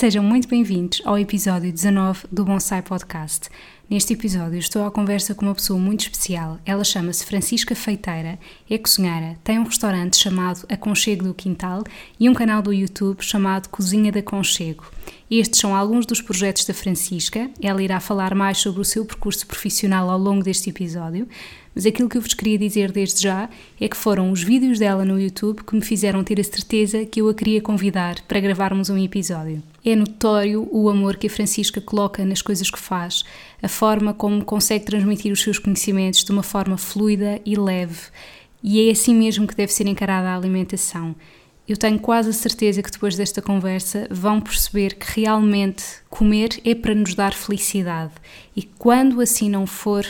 Sejam muito bem-vindos ao episódio 19 do Bonsai Podcast. Neste episódio estou à conversa com uma pessoa muito especial. Ela chama-se Francisca Feiteira, é cozinheira, tem um restaurante chamado Aconchego do Quintal e um canal do YouTube chamado Cozinha de Aconchego. Estes são alguns dos projetos da Francisca. Ela irá falar mais sobre o seu percurso profissional ao longo deste episódio, mas aquilo que eu vos queria dizer desde já é que foram os vídeos dela no YouTube que me fizeram ter a certeza que eu a queria convidar para gravarmos um episódio. É notório o amor que a Francisca coloca nas coisas que faz, a forma como consegue transmitir os seus conhecimentos de uma forma fluida e leve, e é assim mesmo que deve ser encarada a alimentação. Eu tenho quase a certeza que depois desta conversa vão perceber que realmente comer é para nos dar felicidade e quando assim não for,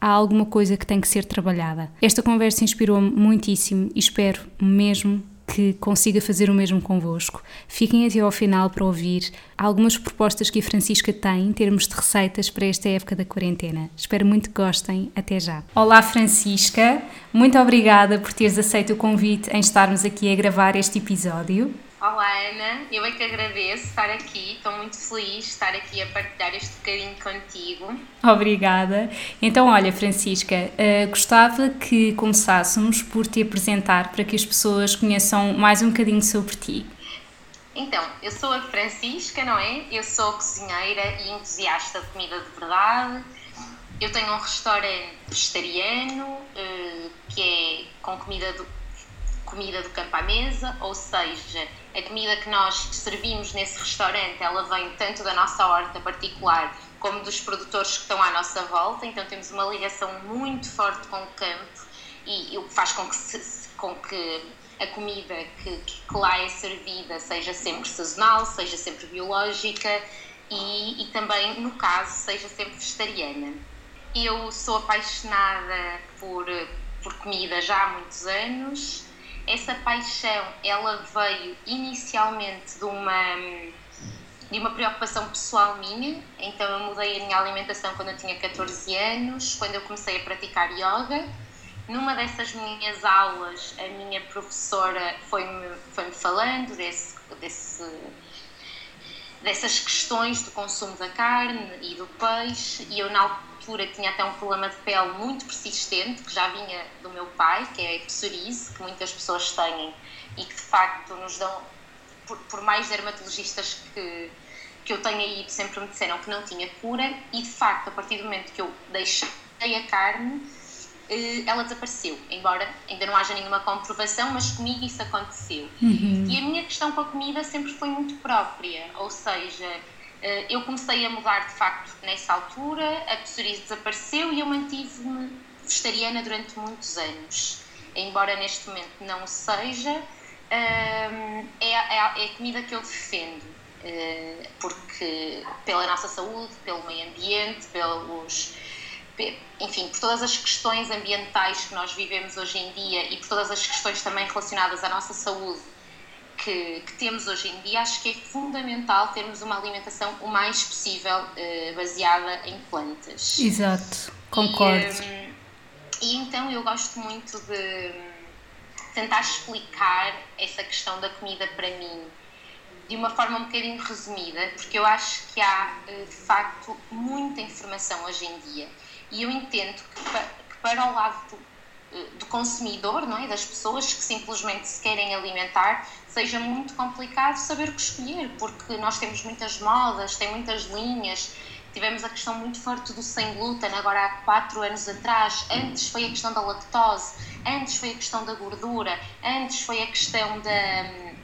há alguma coisa que tem que ser trabalhada. Esta conversa inspirou-me muitíssimo e espero mesmo que consiga fazer o mesmo convosco. Fiquem até ao final para ouvir algumas propostas que a Francisca tem em termos de receitas para esta época da quarentena. Espero muito que gostem. Até já. Olá, Francisca. Muito obrigada por teres aceito o convite em estarmos aqui a gravar este episódio. Olá Ana, eu é que agradeço estar aqui, estou muito feliz de estar aqui a partilhar este bocadinho contigo. Obrigada. Então, olha, Francisca, uh, gostava que começássemos por te apresentar para que as pessoas conheçam mais um bocadinho sobre ti. Então, eu sou a Francisca, não é? Eu sou cozinheira e entusiasta de comida de verdade. Eu tenho um restaurante vegetariano uh, que é com comida do, comida do campo à mesa, ou seja, a comida que nós servimos nesse restaurante, ela vem tanto da nossa horta particular como dos produtores que estão à nossa volta, então temos uma ligação muito forte com o campo e o que faz com que, se, com que a comida que, que, lá é servida seja sempre sazonal, seja sempre biológica e, e também, no caso, seja sempre vegetariana. Eu sou apaixonada por, por comida já há muitos anos, essa paixão ela veio inicialmente de uma de uma preocupação pessoal minha, então eu mudei a minha alimentação quando eu tinha 14 anos, quando eu comecei a praticar yoga. Numa dessas minhas aulas, a minha professora foi-me foi -me falando desse, desse, dessas questões do consumo da carne e do peixe, e eu, na altura, tinha até um problema de pele muito persistente, que já vinha do meu pai, que é a psoríase, que muitas pessoas têm e que de facto nos dão, por, por mais dermatologistas que, que eu tenha ido, sempre me disseram que não tinha cura, e de facto, a partir do momento que eu deixei a carne, eh, ela desapareceu, embora ainda não haja nenhuma comprovação, mas comigo isso aconteceu. Uhum. E a minha questão com a comida sempre foi muito própria, ou seja, eu comecei a mudar de facto nessa altura, a psoríase desapareceu e eu mantive-me vegetariana durante muitos anos. Embora neste momento não o seja, ehm, é, é, a comida que eu defendo, eh, porque pela nossa saúde, pelo meio ambiente, pelos enfim, por todas as questões ambientais que nós vivemos hoje em dia e por todas as questões também relacionadas à nossa saúde que, que temos hoje em dia, acho que é fundamental termos uma alimentação o mais possível uh, baseada em plantas. Exato, concordo. E, um, e então eu gosto muito de tentar explicar essa questão da comida para mim de uma forma um bocadinho resumida, porque eu acho que há eh, de facto muita informação hoje em dia e eu entendo que para, que para o lado do, do, consumidor, não é? das pessoas que simplesmente se querem alimentar, seja muito complicado saber o que escolher, porque nós temos muitas modas, tem muitas linhas. Tivemos a questão muito forte do sem glúten agora há quatro anos atrás. Antes foi a questão da lactose, antes foi a questão da gordura, antes foi a questão da.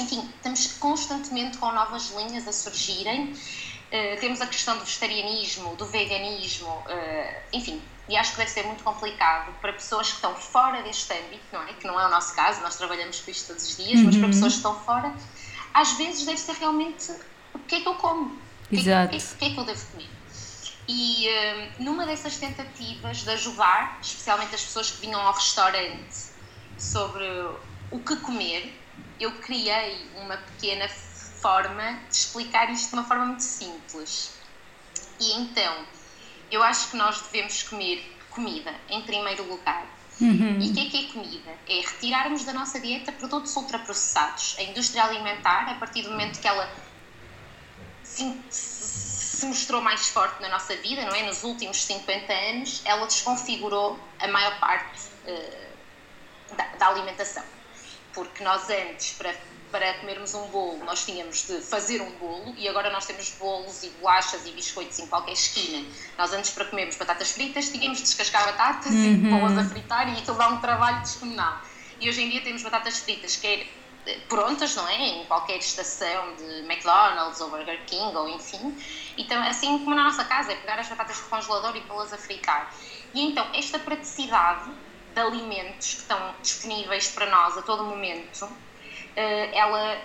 Enfim, estamos constantemente com novas linhas a surgirem eh, temos a questão do vegetarianismo, do veganismo, uh, enfim, e acho que deve ser muito complicado para pessoas que estão fora deste âmbito, não é? Que não é o nosso caso, nós trabalhamos com isto todos os dias, uhum. mas para uhum. pessoas que estão fora, às vezes deve ser realmente o que é que eu como? Exato. O que, é, o que é que eu devo comer? E um, numa dessas tentativas de ajudar, especialmente as pessoas que vinham ao restaurante, sobre o que comer, eu criei uma pequena forma de explicar isto de uma forma muito simples. E então, eu acho que nós devemos comer comida em primeiro lugar. Uhum. E o que é que é comida? É retirarmos da nossa dieta produtos ultraprocessados. A indústria alimentar, a partir do momento que ela se, se mostrou mais forte na nossa vida, não é? Nos últimos 50 anos, ela desconfigurou a maior parte uh, da, da alimentação. Porque nós antes, para para comermos um bolo, nós tínhamos de fazer um bolo e agora nós temos bolos e bolachas e biscoitos em qualquer esquina. Nós antes, para comermos batatas fritas, tínhamos de descascar batatas uhum. e pô-las a fritar e aquilo dá um trabalho descomunal. E hoje em dia temos batatas fritas, quer eh, prontas, não é? Em qualquer estação de McDonald's ou Burger King ou enfim. Então, assim como na nossa casa, é pegar as batatas do congelador e pô-las a fritar. E então, esta praticidade de alimentos que estão disponíveis para nós a todo momento eh, ela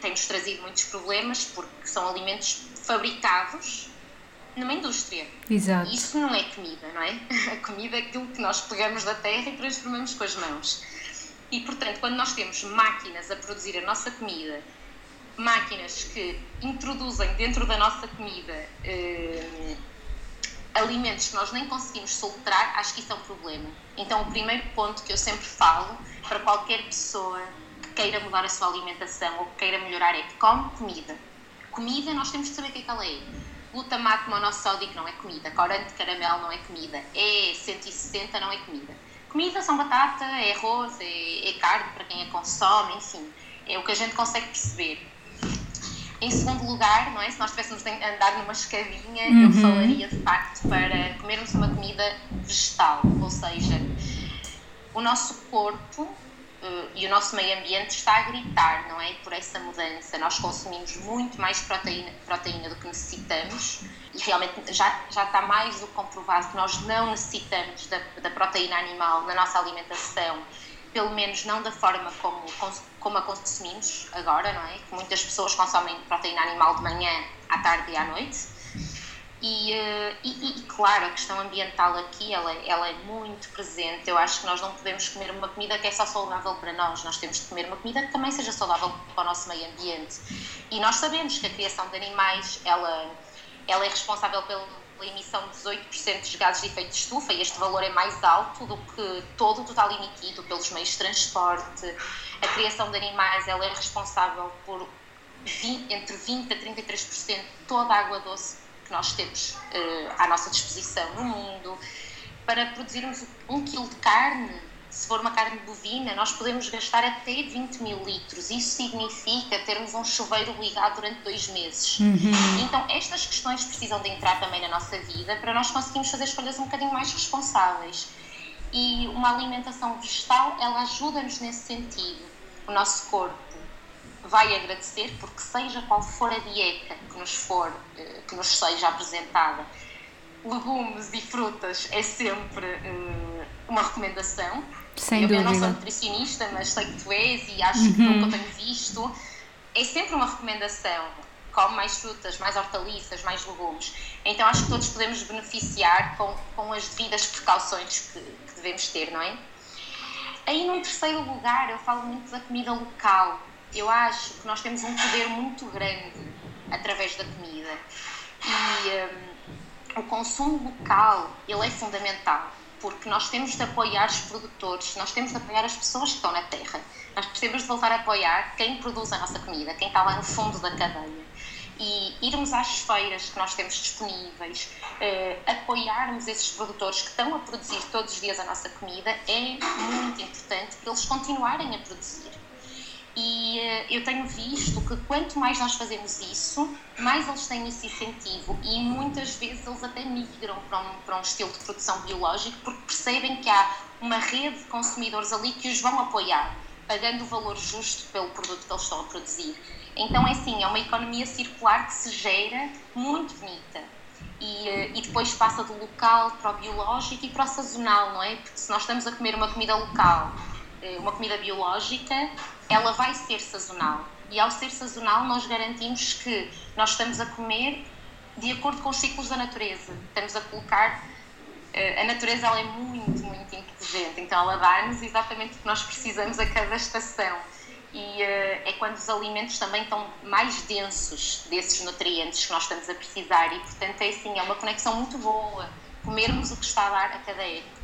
tem-nos trazido muitos problemas porque são alimentos fabricados numa indústria. Exato. Isso não é comida, não é? A comida é aquilo que nós pegamos da terra e transformamos com as mãos. E, portanto, quando nós temos máquinas a produzir a nossa comida, máquinas que introduzem dentro da nossa comida eh, alimentos que nós nem conseguimos soltar, acho que isso é um problema. Então, o primeiro ponto que eu sempre falo para qualquer pessoa queira mudar a sua alimentação ou que queira melhorar é que come comida. Comida, nós temos de saber o que é que ela é. Glutamato monossódico não é comida, corante de caramelo não é comida, é 160 não é comida. Comida são batata, é arroz, é, é carne para quem a consome, enfim, é o que a gente consegue perceber. Em segundo lugar, não é? se nós tivéssemos de andar numa escadinha, uhum. eu falaria de facto para comermos uma comida vegetal, ou seja, o nosso corpo e o nosso meio ambiente está a gritar, não é? Por essa mudança. Nós consumimos muito mais proteína, proteína do que necessitamos e realmente já, já está mais do que comprovado que nós não necessitamos da, da proteína animal na nossa alimentação, pelo menos não da forma como, como a consumimos agora, não é? Que muitas pessoas consomem proteína animal de manhã, à tarde e à noite e, eh, e, e, claro, a questão ambiental aqui ela, ela é muito presente. Eu acho que nós não podemos comer uma comida que é só saudável para nós, nós temos de comer uma comida que também seja saudável para o nosso meio ambiente. E nós sabemos que a criação de animais ela, ela é responsável pela emissão de 18% de gases de efeito de estufa e este valor é mais alto do que todo o total emitido pelos meios de transporte. A criação de animais ela é responsável por 20, entre 20% a 33% de toda a água doce que nós temos uh, à nossa disposição no mundo. Para produzirmos um quilo de carne, se for uma carne bovina, nós podemos gastar até 20 mil litros. Isso significa termos um chuveiro ligado durante dois meses. Uhum. Então, estas questões precisam de entrar também na nossa vida para nós conseguirmos fazer escolhas um bocadinho mais responsáveis. E uma alimentação vegetal, ela ajuda-nos nesse sentido. O nosso corpo vai agradecer, porque seja qual for a dieta que nos for, eh, que nos seja apresentada, legumes e frutas é sempre uh, uma recomendação. Sem eu, dúvida. eu não sou nutricionista, mas sei que tu és e acho uhum. que nunca tenho visto. É sempre uma recomendação. Come mais frutas, mais hortaliças, mais legumes. Então acho que todos podemos beneficiar com, com as devidas precauções que, que devemos ter, não é? Aí, num terceiro lugar, eu falo muito da comida local eu acho que nós temos um poder muito grande através da comida. E um, o consumo local ele é fundamental porque nós temos de apoiar os produtores, nós temos de apoiar as pessoas que estão na terra, nós precisamos de voltar a apoiar quem produz a nossa comida, quem está lá no fundo da cadeia. E irmos às feiras que nós temos disponíveis, eh, apoiarmos esses produtores que estão a produzir todos os dias a nossa comida é muito importante que eles continuarem a produzir e uh, eu tenho visto que quanto mais nós fazemos isso, mais eles têm esse incentivo e muitas vezes eles até migram para um, para um estilo de produção biológico porque percebem que há uma rede de consumidores ali que os vão apoiar, pagando o valor justo pelo produto que eles estão a produzir. Então é assim, é uma economia circular que se gera muito bonita. e, eh, e, depois passa do local para o biológico e para o sazonal, não é? Porque se nós estamos a comer uma comida local, uma comida biológica, ela vai ser sazonal. E ao ser sazonal, nós garantimos que nós estamos a comer de acordo com os ciclos da natureza. Estamos a colocar. Eh, a natureza ela é muito, muito inteligente, então ela dá-nos exatamente o que nós precisamos a cada estação e uh, é quando os alimentos também estão mais densos desses nutrientes que nós estamos a precisar e portanto é assim, é uma conexão muito boa comermos o que está a dar a cada época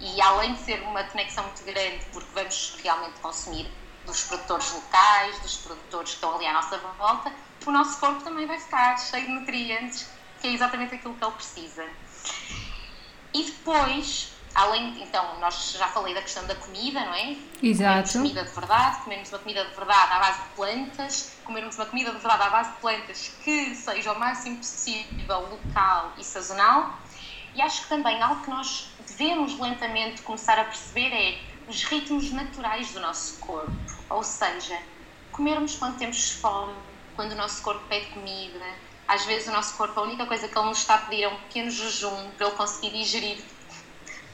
e além de ser uma conexão muito grande porque vamos realmente consumir dos produtores locais, dos produtores que estão ali à nossa volta, o nosso corpo também vai ficar cheio de nutrientes que é exatamente aquilo que ele precisa e depois Além, então, nós já falei da questão da comida, não é? Exato. Comermos comida de verdade, comermos uma comida de verdade à base de plantas, comermos uma comida de verdade à base de plantas que seja o máximo possível local e sazonal. E acho que também algo que nós devemos lentamente começar a perceber é os ritmos naturais do nosso corpo. Ou seja, comermos quando temos fome, quando o nosso corpo pede comida. Às vezes o nosso corpo, a única coisa que ele nos está a pedir é um pequeno jejum para ele conseguir digerir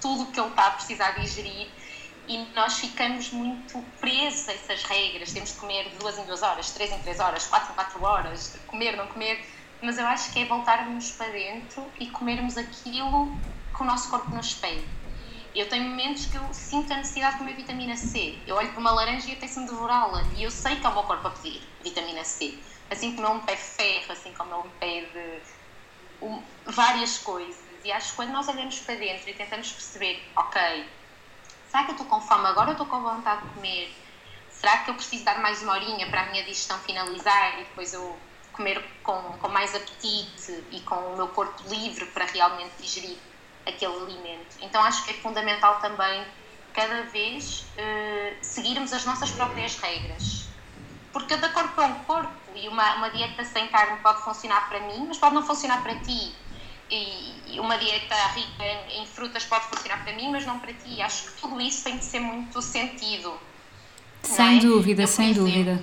tudo o que ele está a precisar digerir e nós ficamos muito presos a essas regras. Temos de comer duas em duas horas, três em três horas, quatro em quatro horas, comer, não comer. Mas eu acho que é voltarmos para dentro e comermos aquilo que o nosso corpo nos pede. Eu tenho momentos que eu sinto a necessidade de comer vitamina C. Eu olho para uma laranja e apetece-me devorá-la. E eu sei que é o meu corpo a pedir vitamina C. Assim como ele me pede ferro, assim como ele me pede um, várias coisas. E acho que quando nós olhamos para dentro e tentamos perceber, ok, será que eu estou com fome agora ou estou com vontade de comer? Será que eu preciso dar mais uma horinha para a minha digestão finalizar e depois eu comer com, com mais apetite e com o meu corpo livre para realmente digerir aquele alimento? Então acho que é fundamental também cada vez uh, seguirmos as nossas próprias regras. Porque cada corpo é um corpo e uma, uma dieta sem carne pode funcionar para mim, mas pode não funcionar para ti e uma dieta rica em, frutas pode funcionar para mim, mas não para ti. Acho que tudo isso tem de ser muito sentido. Sem é? dúvida, eu, sem exemplo, dúvida.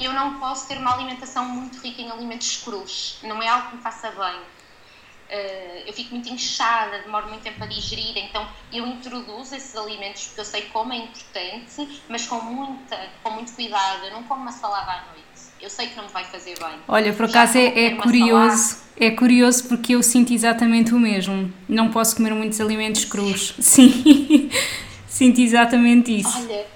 Eu não posso ter uma alimentação muito rica em alimentos crus, não é algo que me faça bem. Uh, eu fico muito inchada, demoro muito tempo a digerir, então eu introduzo esses alimentos porque eu sei como é importante, mas com, muita, com muito cuidado. Eu não como uma salada à noite eu sei que não me vai fazer bem. Olha, por acaso é, é curioso, é curioso porque eu sinto exatamente o mesmo. Não posso comer muitos alimentos crus. Sim, sinto exatamente isso. Olha,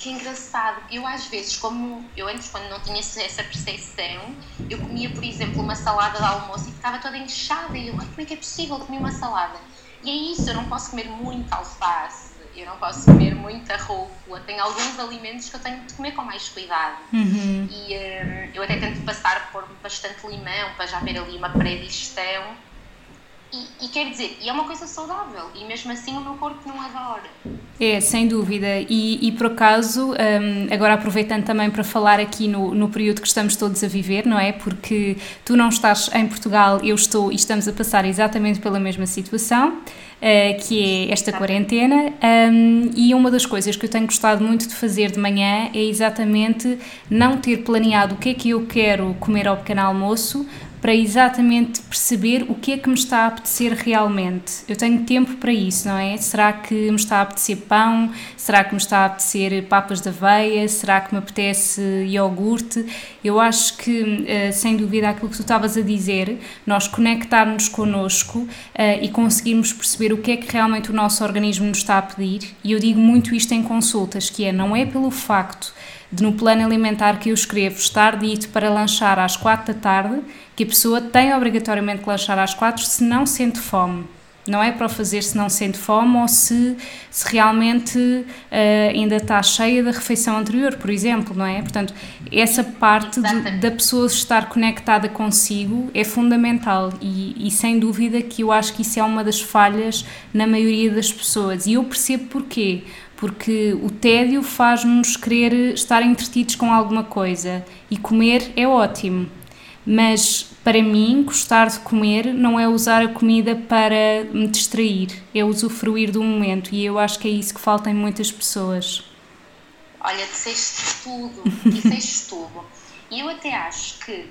que engraçado. Eu às vezes, como eu antes quando não tinha essa percepção, eu comia, por exemplo, uma salada de almoço e ficava toda inchada e eu, como é que é possível comer uma salada? E é isso, eu não posso comer muita alface eu não posso comer muita rúcula. Tem alguns alimentos que eu tenho de comer com mais cuidado. Uhum. E um, eu até tento passar por bastante limão para já ver ali uma pré-digestão. E, e quer dizer, e é uma coisa saudável, e mesmo assim o meu corpo não adora. É, sem dúvida. E, e por acaso, um, agora aproveitando também para falar aqui no, no período que estamos todos a viver, não é? Porque tu não estás em Portugal, eu estou e estamos a passar exatamente pela mesma situação. Uh, que é esta quarentena, um, e uma das coisas que eu tenho gostado muito de fazer de manhã é exatamente não ter planeado o que é que eu quero comer ao pequeno almoço, para exatamente perceber o que é que me está a apetecer realmente. Eu tenho tempo para isso, não é? Será que me está a apetecer pão? Será que me está a apetecer papas de aveia? Será que me apetece iogurte? Eu acho que, eh, sem dúvida, aquilo que tu estavas a dizer, nós conectarmos connosco eh, e conseguirmos perceber o que é que realmente o nosso organismo nos está a pedir, e eu digo muito isto em consultas, que é, não é pelo facto de no plano alimentar que eu escrevo estar dito para lanchar às quatro da tarde, que a pessoa tem obrigatoriamente que lanchar às quatro se não sente fome. Não é para o fazer se não sente fome ou se, se realmente uh, ainda está cheia da refeição anterior, por exemplo, não é? Portanto, essa parte de, da pessoa estar conectada consigo é fundamental e, e sem dúvida que eu acho que isso é uma das falhas na maioria das pessoas. E eu percebo porquê porque o tédio faz-nos querer estar entretidos com alguma coisa e comer é ótimo, mas para mim, gostar de comer não é usar a comida para me distrair, é usufruir do momento e eu acho que é isso que falta em muitas pessoas. Olha, disseste tudo, disseste tudo. E eu até acho que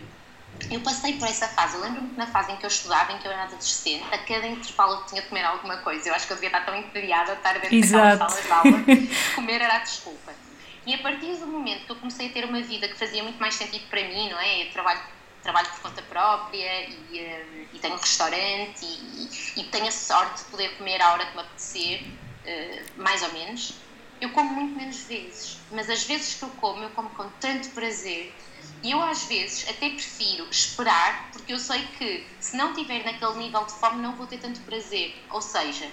eu passei por essa fase. Eu lembro-me que na fase em que eu estudava, em que eu era adolescente, a cada intervalo eu tinha de comer alguma coisa. Eu acho que eu devia estar tão entediada a estar dentro Exato. daquelas salas de aula. comer era a desculpa. E a partir do momento que eu comecei a ter uma vida que fazia muito mais sentido para mim, não é? Eu trabalho, trabalho por conta própria e, um, e tenho um restaurante e, e, tenho a sorte de poder comer à hora que me apetecer, uh, mais ou menos. Eu como muito menos vezes, mas as vezes que eu como, eu como com tanto prazer e eu, às vezes, até prefiro esperar, porque eu sei que se não tiver naquele nível de fome, não vou ter tanto prazer. Ou seja,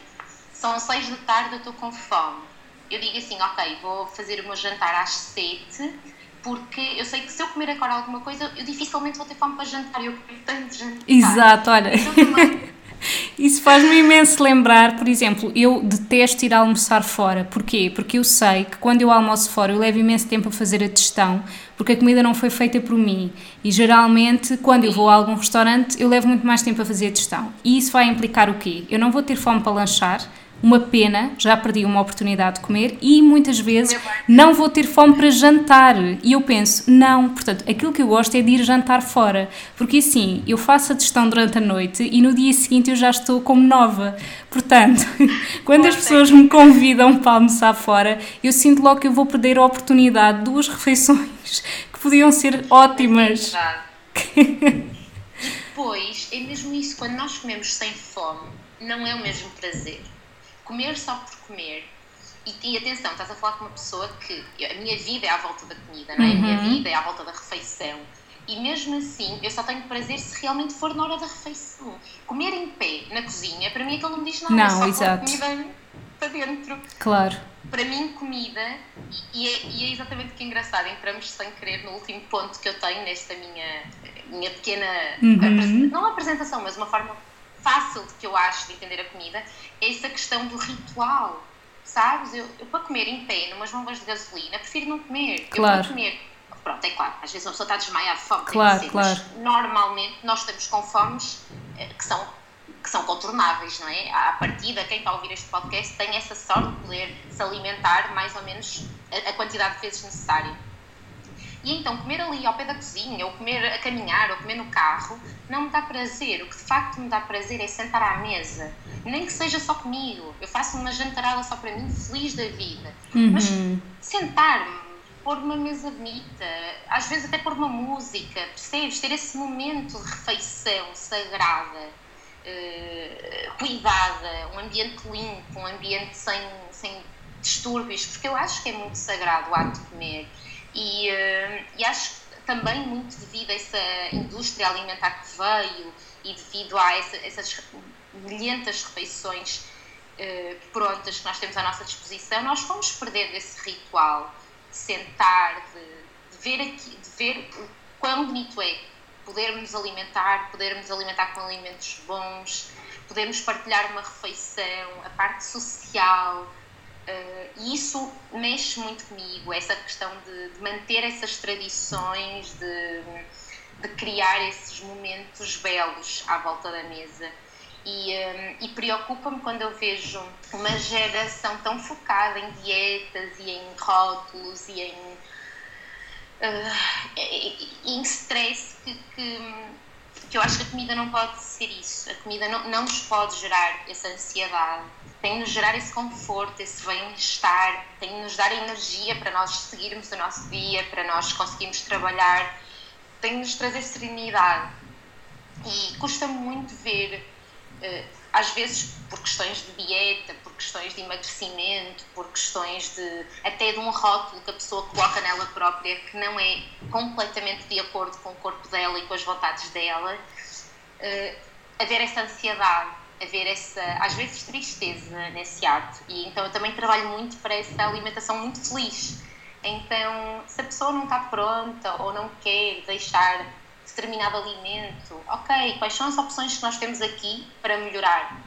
são seis da tarde, eu estou com fome. Eu digo assim, ok, vou fazer o meu jantar às sete, porque eu sei que se eu comer agora alguma coisa, eu dificilmente vou ter fome para jantar. Eu quero tanto jantar. Exato, olha. Então, Isso faz-me imenso lembrar, por exemplo, eu detesto ir almoçar fora. Porquê? Porque eu sei que quando eu almoço fora eu levo imenso tempo a fazer a digestão, porque a comida não foi feita por mim. E geralmente, quando eu vou a algum restaurante, eu levo muito mais tempo a fazer a digestão. E isso vai implicar o quê? Eu não vou ter fome para lanchar, uma pena, já perdi uma oportunidade de comer e muitas vezes não vou ter fome para jantar. E eu penso, não, portanto, aquilo que eu gosto é de ir jantar fora, porque assim eu faço a digestão durante a noite e no dia seguinte eu já estou como nova. Portanto, quando as pessoas me convidam para almoçar fora, eu sinto logo que eu vou perder a oportunidade. De duas refeições que podiam ser ótimas. É depois, é mesmo isso, quando nós comemos sem fome, não é o mesmo prazer comer só por comer. E, e, atenção, estás a falar com uma pessoa que a minha vida é à volta da comida, não é? Uhum. A minha uhum. vida é à volta da refeição. E mesmo assim, eu só tenho prazer se realmente for na hora da refeição. Comer em pé na cozinha, para mim aquilo não me diz nada. Não, só exato. comida para dentro. Claro. Para mim, comida, e é, e é exatamente o que é engraçado, entramos sem querer no último ponto que eu tenho nesta minha, minha pequena, uhum. não apresentação, mas uma forma fácil que eu acho de entender a comida é essa questão do ritual, sabes? Eu, eu para comer em pé, numas bombas de gasolina, prefiro não comer. Claro. Eu para comer, pronto, é claro, às vezes uma pessoa está desmaiada de fome, claro, ser, claro. mas normalmente nós estamos com fomes eh, que são que são contornáveis, não é? À partida, quem está a ouvir este podcast tem essa sorte de poder se alimentar mais ou menos a, a quantidade de vezes necessária. E então comer ali ao pé da cozinha, ou comer a caminhar, ou comer no carro, não me dá prazer. O que de facto me dá prazer é sentar à mesa, nem que seja só comigo. Eu faço uma jantarada só para mim, feliz da vida. Uhum. Mas sentar-me, pôr uma mesa bonita, às vezes até pôr uma música, percebes? Ter esse momento de refeição sagrada, uh, cuidada, um ambiente limpo, um ambiente sem, sem distúrbios, porque eu acho que é muito sagrado o ato de comer. E, uh, e acho também muito devido a essa indústria alimentar que veio e devido a essa, essas milhentas refeições uh, prontas que nós temos à nossa disposição, nós fomos perder esse ritual de sentar, de, de ver aqui, de ver o quão bonito é podermos alimentar, podermos alimentar com alimentos bons, podermos partilhar uma refeição, a parte social, Uh, e isso mexe muito comigo, essa questão de, de manter essas tradições, de, de, criar esses momentos belos à volta da mesa. E, um, eh, e preocupa-me quando eu vejo uma geração tão focada em dietas e em rótulos e em, uh, em stress que, que, que eu acho que a comida não pode ser isso. A comida não, não nos pode gerar essa ansiedade tem nos gerar esse conforto, esse bem-estar, tem nos dar energia para nós seguirmos o nosso dia, para nós conseguirmos trabalhar, tem nos trazer serenidade. E custa muito ver, eh, às vezes por questões de dieta, por questões de emagrecimento, por questões de até de um rótulo que a pessoa coloca nela própria que não é completamente de acordo com o corpo dela e com as vontades dela, eh, haver essa ansiedade haver essa, às vezes, tristeza nesse ato. E então eu também trabalho muito para essa alimentação muito feliz. Então, se a pessoa não está pronta ou não quer deixar determinado alimento, ok, quais são as opções que nós temos aqui para melhorar?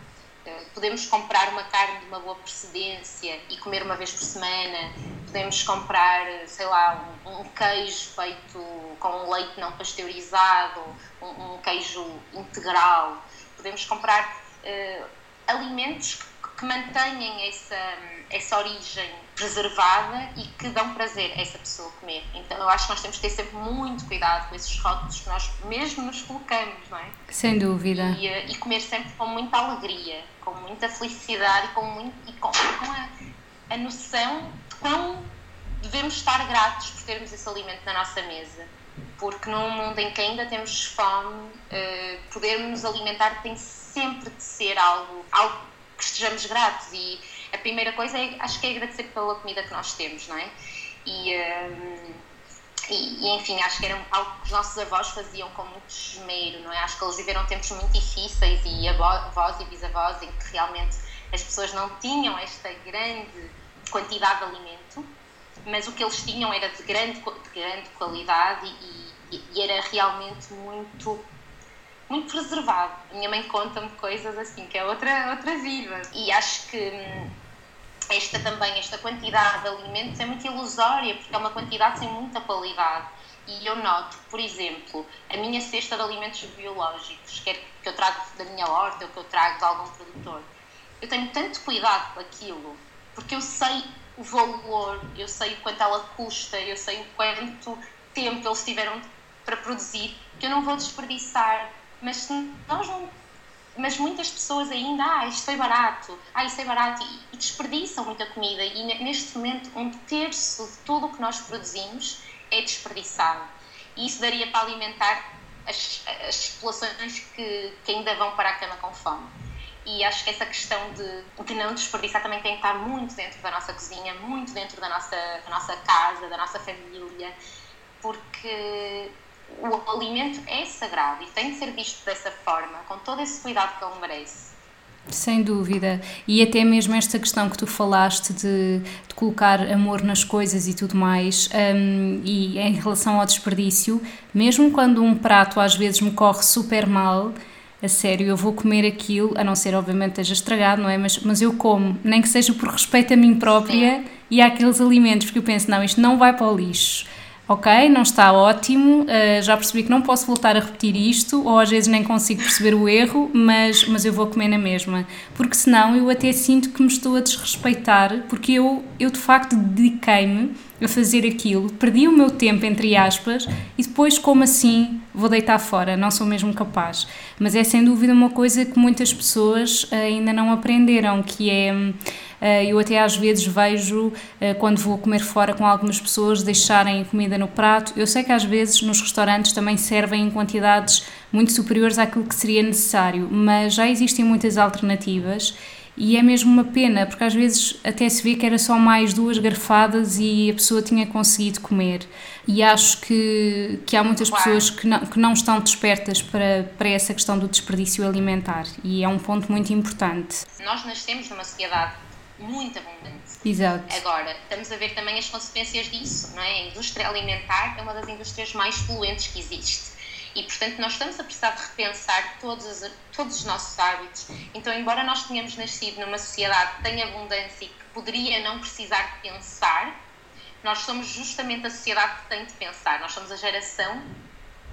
Eh, podemos comprar uma carne de uma boa procedência e comer uma vez por semana. Podemos comprar, sei lá, um, um queijo feito com leite não pasteurizado, um, um queijo integral. Podemos comprar uh, alimentos que que mantenham essa, essa origem preservada e que dão prazer a essa pessoa comer. Então eu acho que nós temos que ter sempre muito cuidado com esses rótulos que nós mesmo nos colocamos, não é? Sem dúvida. E, eh, e comer sempre com muita alegria, com muita felicidade e com, muito, e com, com a, a noção de quão devemos estar gratos por termos esse alimento na nossa mesa. Porque num mundo em que ainda temos fome, uh, podermos nos alimentar tem sempre de ser algo, algo que estejamos gratos e a primeira coisa é, acho que é agradecer pela comida que nós temos, não é? E, um, e, e, enfim, acho que era algo que os nossos avós faziam com muito esmero, não é? Acho que eles viveram tempos muito difíceis e avós e bisavós em que realmente as pessoas não tinham esta grande quantidade de alimento, mas o que eles tinham era de grande, de grande qualidade e, e era realmente muito muito preservado. A minha mãe conta-me coisas assim, que é outra, outra vida. E acho que hum, esta também, esta quantidade de alimentos é muito ilusória, porque é uma quantidade sem muita qualidade. E eu noto, por exemplo, a minha cesta de alimentos biológicos, quer que eu trago da minha horta ou que eu trago de algum produtor, eu tenho tanto cuidado com aquilo, porque eu sei o valor, eu sei o quanto ela custa, eu sei o quanto tempo eles tiveram para produzir, que eu não vou desperdiçar mas nós não. Mas muitas pessoas ainda, ah, isto foi barato, ah, isto é barato, e, e desperdiçam muita comida. E neste momento, um terço de tudo o que nós produzimos é desperdiçado. E isso daria para alimentar as, as populações que, que ainda vão para a cama com fome. E acho que essa questão de, de não desperdiçar também tem que estar muito dentro da nossa cozinha, muito dentro da nossa, da nossa casa, da nossa família, porque o alimento é sagrado e tem de ser visto dessa forma, com todo esse cuidado que ele merece. Sem dúvida. E até mesmo esta questão que tu falaste de, de colocar amor nas coisas e tudo mais, um, e em relação ao desperdício, mesmo quando um prato às vezes me corre super mal, a sério, eu vou comer aquilo, a não ser obviamente esteja estragado, não é? Mas, mas eu como, nem que seja por respeito a mim própria Sim. e àqueles alimentos, porque eu penso, não, isto não vai para o lixo ok, não está ótimo, uh, já percebi que não posso voltar a repetir isto, ou às vezes nem consigo perceber o erro, mas, mas eu vou comer na mesma. Porque senão eu até sinto que me estou a desrespeitar, porque eu, eu de facto dediquei-me a fazer aquilo, perdi o meu tempo, entre aspas, e depois, como assim, vou deitar fora, não sou mesmo capaz. Mas é sem dúvida uma coisa que muitas pessoas ainda não aprenderam, que é, eh, eu até às vezes vejo, eh, quando vou comer fora com algumas pessoas, deixarem comida no prato. Eu sei que às vezes nos restaurantes também servem em quantidades muito superiores àquilo que seria necessário, mas já existem muitas alternativas e é mesmo uma pena, porque às vezes até se vê que era só mais duas garfadas e a pessoa tinha conseguido comer. E acho que, que há muitas claro. pessoas que não, que não estão despertas para, para essa questão do desperdício alimentar, e é um ponto muito importante. Nós nascemos numa sociedade muito abundante. Exato. Agora, estamos a ver também as consequências disso, não é? A indústria alimentar é uma das indústrias mais poluentes que existe e, portanto, nós estamos a precisar de repensar todos os, todos os nossos hábitos. Então, embora nós tenhamos nascido numa sociedade que tem abundância e que poderia não precisar de pensar, nós somos justamente a sociedade que tem de pensar. Nós somos a geração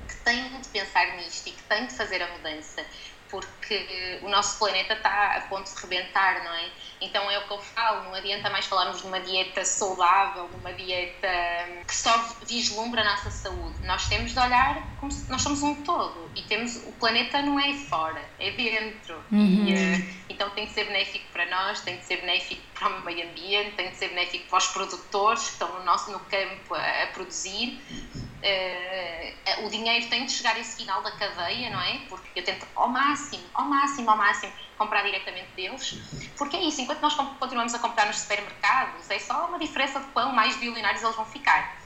que tem de pensar nisto e que tem de fazer a mudança porque o nosso planeta está a ponto de rebentar, não é? Então é o que eu falo, não adianta mais falarmos de uma dieta saudável, de uma dieta que só vislumbra a nossa saúde. Nós temos de olhar como se nós somos um todo e temos o planeta não é fora, é dentro. Uhum. E, uh, então tem de ser benéfico para nós, tem de ser benéfico para o meio ambiente, tem de ser benéfico para os produtores que estão no nosso no campo a, a produzir uh, o dinheiro tem de chegar a esse final da cadeia, não é? Porque eu tento ao máximo, ao máximo, ao máximo comprar diretamente deles, porque é isso, enquanto nós continuamos a comprar nos supermercados, é só uma diferença de quão mais bilionários eles vão ficar.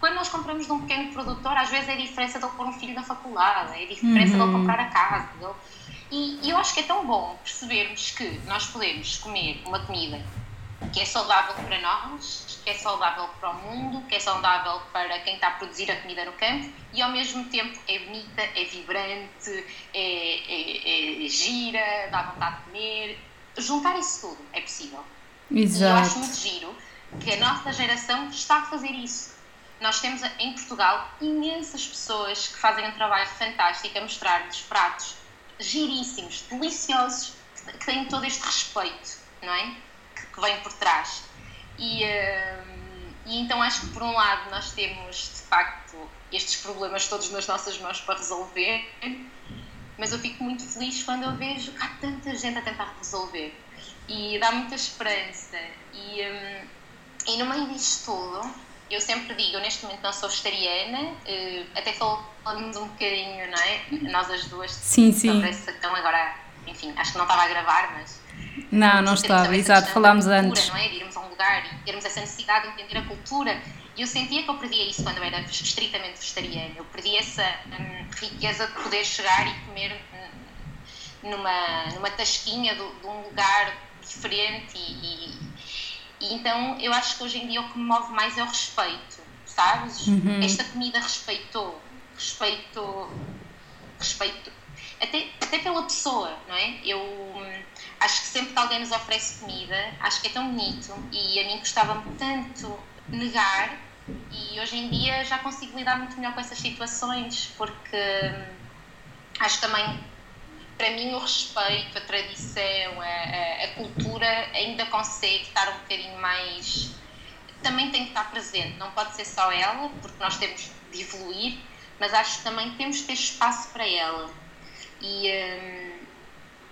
Quando nós compramos de um pequeno produtor, às vezes é a diferença de ele pôr um filho na faculdade, é a diferença uhum. de ele comprar a casa. Dele. E, e eu acho que é tão bom percebermos que nós podemos comer uma comida que é saudável para nós, que é saudável para o mundo, que é saudável para quem está a produzir a comida no campo e ao mesmo tempo é bonita, é vibrante, é, é, é gira, dá vontade de comer. Juntar isso tudo é possível. Exato. E eu acho muito giro que a nossa geração está a fazer isso. Nós temos em Portugal imensas pessoas que fazem um trabalho fantástico a mostrar-nos pratos giríssimos, deliciosos, que têm todo este respeito não é? Que, que vem por trás. E, uh, e então acho que, por um lado, nós temos de facto estes problemas todos nas nossas mãos para resolver, mas eu fico muito feliz quando eu vejo que há tanta gente a tentar resolver e dá muita esperança. E, um, e no meio disto tudo, eu sempre digo, eu neste momento não sou vegetariana, uh, até falamos um bocadinho, não é? Nós as duas sim, sim. sobre essa questão agora, enfim, acho que não estava a gravar, mas. Não, não estava, exato, falámos cultura, antes. Não é? De irmos a um lugar e termos essa necessidade de entender a cultura. E eu sentia que eu perdia isso quando eu era estritamente vegetariana. Eu perdia essa hum, riqueza de poder chegar e comer hum, numa, numa tasquinha de, de um lugar diferente e, e, e, então eu acho que hoje em dia o que me move mais é o respeito, sabes? Uhum. Esta comida respeitou, respeitou, respeito até, até pela pessoa, não é? Eu hum, acho que sempre que alguém nos oferece comida, acho que é tão bonito e a mim gostava-me tanto negar e hoje em dia já consigo lidar muito melhor com essas situações porque hum, acho também para mim o respeito, a tradição, a, a, cultura ainda consegue estar um bocadinho mais. Também tem que estar presente, não pode ser só ela, porque nós temos de evoluir, mas acho que também temos de ter espaço para ela. E, hum,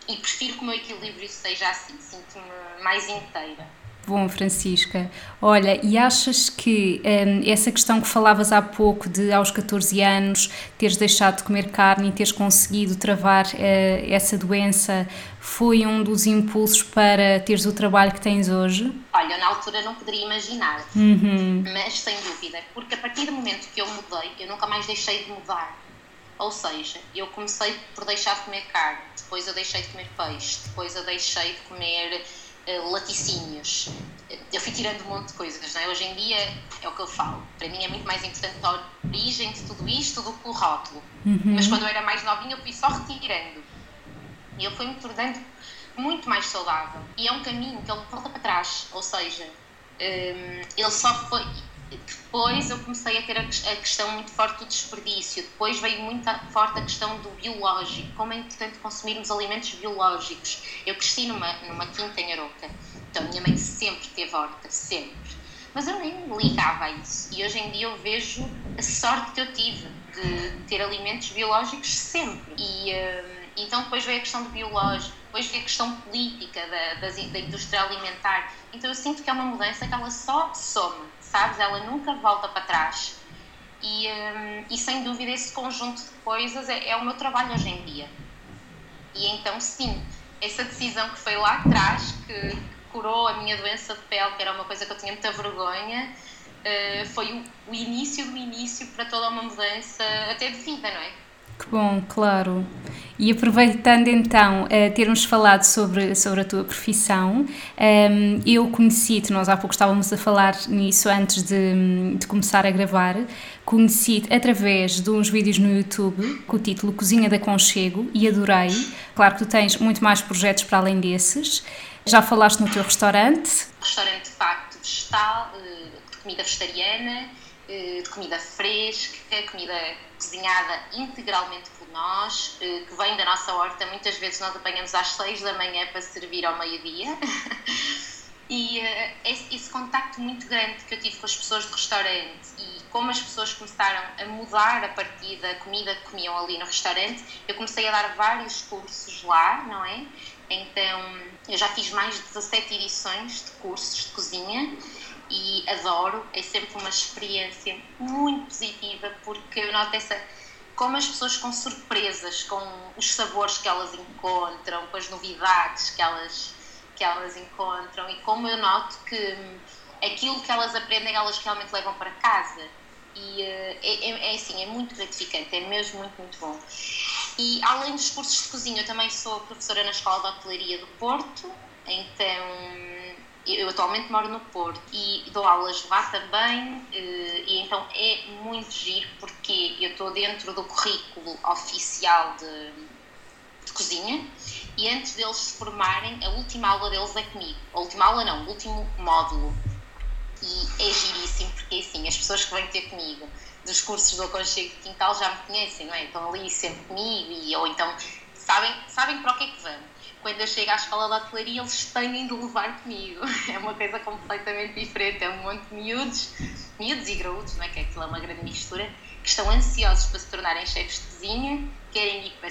e prefiro que o meu equilíbrio seja assim, sinto-me mais inteira. Bom, Francisca, olha, e achas que hum, essa questão que falavas há pouco de aos 14 anos teres deixado de comer carne e teres conseguido travar uh, essa doença foi um dos impulsos para teres o trabalho que tens hoje? Olha, na altura não poderia imaginar, uhum. mas sem dúvida, porque a partir do momento que eu mudei, eu nunca mais deixei de mudar. Ou seja, eu comecei por deixar de comer carne, depois eu deixei de comer peixe, depois eu deixei de comer laticínios. Eu fui tirando um monte de coisas, não é? Hoje em dia é o que eu falo. Para mim é muito mais importante a origem de tudo isto do que o rótulo. Uhum. Mas quando eu era mais novinha, eu fui só retirando. E eu fui-me tornando muito mais saudável. E é um caminho que ele volta para trás. Ou seja, um, ele só foi. Depois eu comecei a ter a, questão muito forte do desperdício. Depois veio muito forte a questão do biológico. Como é importante consumirmos alimentos biológicos. Eu cresci numa, numa quinta em Aroca. Então, minha mãe sempre teve horta, sempre. Mas eu nem ligava a isso. E hoje em dia eu vejo a sorte que eu tive de ter alimentos biológicos sempre. E hum, então depois veio a questão do biológico, depois veio a questão política da, da, da indústria alimentar. Então eu sinto que é uma mudança que ela só soma sabes? Ela nunca volta para trás. E, um, e sem dúvida esse conjunto de coisas é, é, o meu trabalho hoje em dia. E então, sim, essa decisão que foi lá atrás, que curou a minha doença de pele, que era uma coisa que eu tinha muita vergonha, uh, foi o, o início do início para toda uma mudança, até de vida, não é? Que bom, claro. E aproveitando então uh, termos falado sobre, sobre a tua profissão, um, ehm, eu conheci-te, nós há pouco estávamos a falar nisso antes de, de começar a gravar, conheci-te através de uns vídeos no YouTube com o título Cozinha da Conchego e adorei. Claro que tu tens muito mais projetos para além desses. Já falaste no teu restaurante? Restaurante de vegetal, eh, de comida vegetariana, de comida fresca, comida cozinhada integralmente por nós, eh, que vem da nossa horta. Muitas vezes nós apanhamos às 6 da manhã para servir ao meio-dia. e uh, esse, esse, contacto muito grande que eu tive com as pessoas do restaurante e como as pessoas começaram a mudar a partir da comida que comiam ali no restaurante, eu comecei a dar vários cursos lá, não é? Então, eu já fiz mais de 17 edições de cursos de cozinha e adoro, é sempre uma experiência muito positiva porque eu noto essa como as pessoas ficam surpresas com os sabores que elas encontram, com as novidades que elas, que elas encontram e como eu noto que aquilo que elas aprendem elas realmente levam para casa e uh, é, é, é, assim, é muito gratificante, é mesmo muito, muito bom. E além dos cursos de cozinha, eu também sou professora na Escola de Hotelaria do Porto, então eu atualmente moro no Porto e dou aulas lá também, eh, e então é muito giro porque eu estou dentro do currículo oficial de, de cozinha e antes deles se formarem, a última aula deles é comigo. A última aula não, o último módulo. E é giríssimo porque assim, as pessoas que vêm ter comigo dos cursos do Aconchego de Quintal já me conhecem, não é? Estão ali sempre comigo e, ou então sabem, sabem para o que é que vamos quando eu chego à escola de hotelaria, eles têm de levar comigo. É uma coisa completamente diferente. É um monte de miúdos, miúdos e graúdos, não é? que aquilo é uma grande mistura, que estão ansiosos para se tornarem chefes de cozinha, querem ir para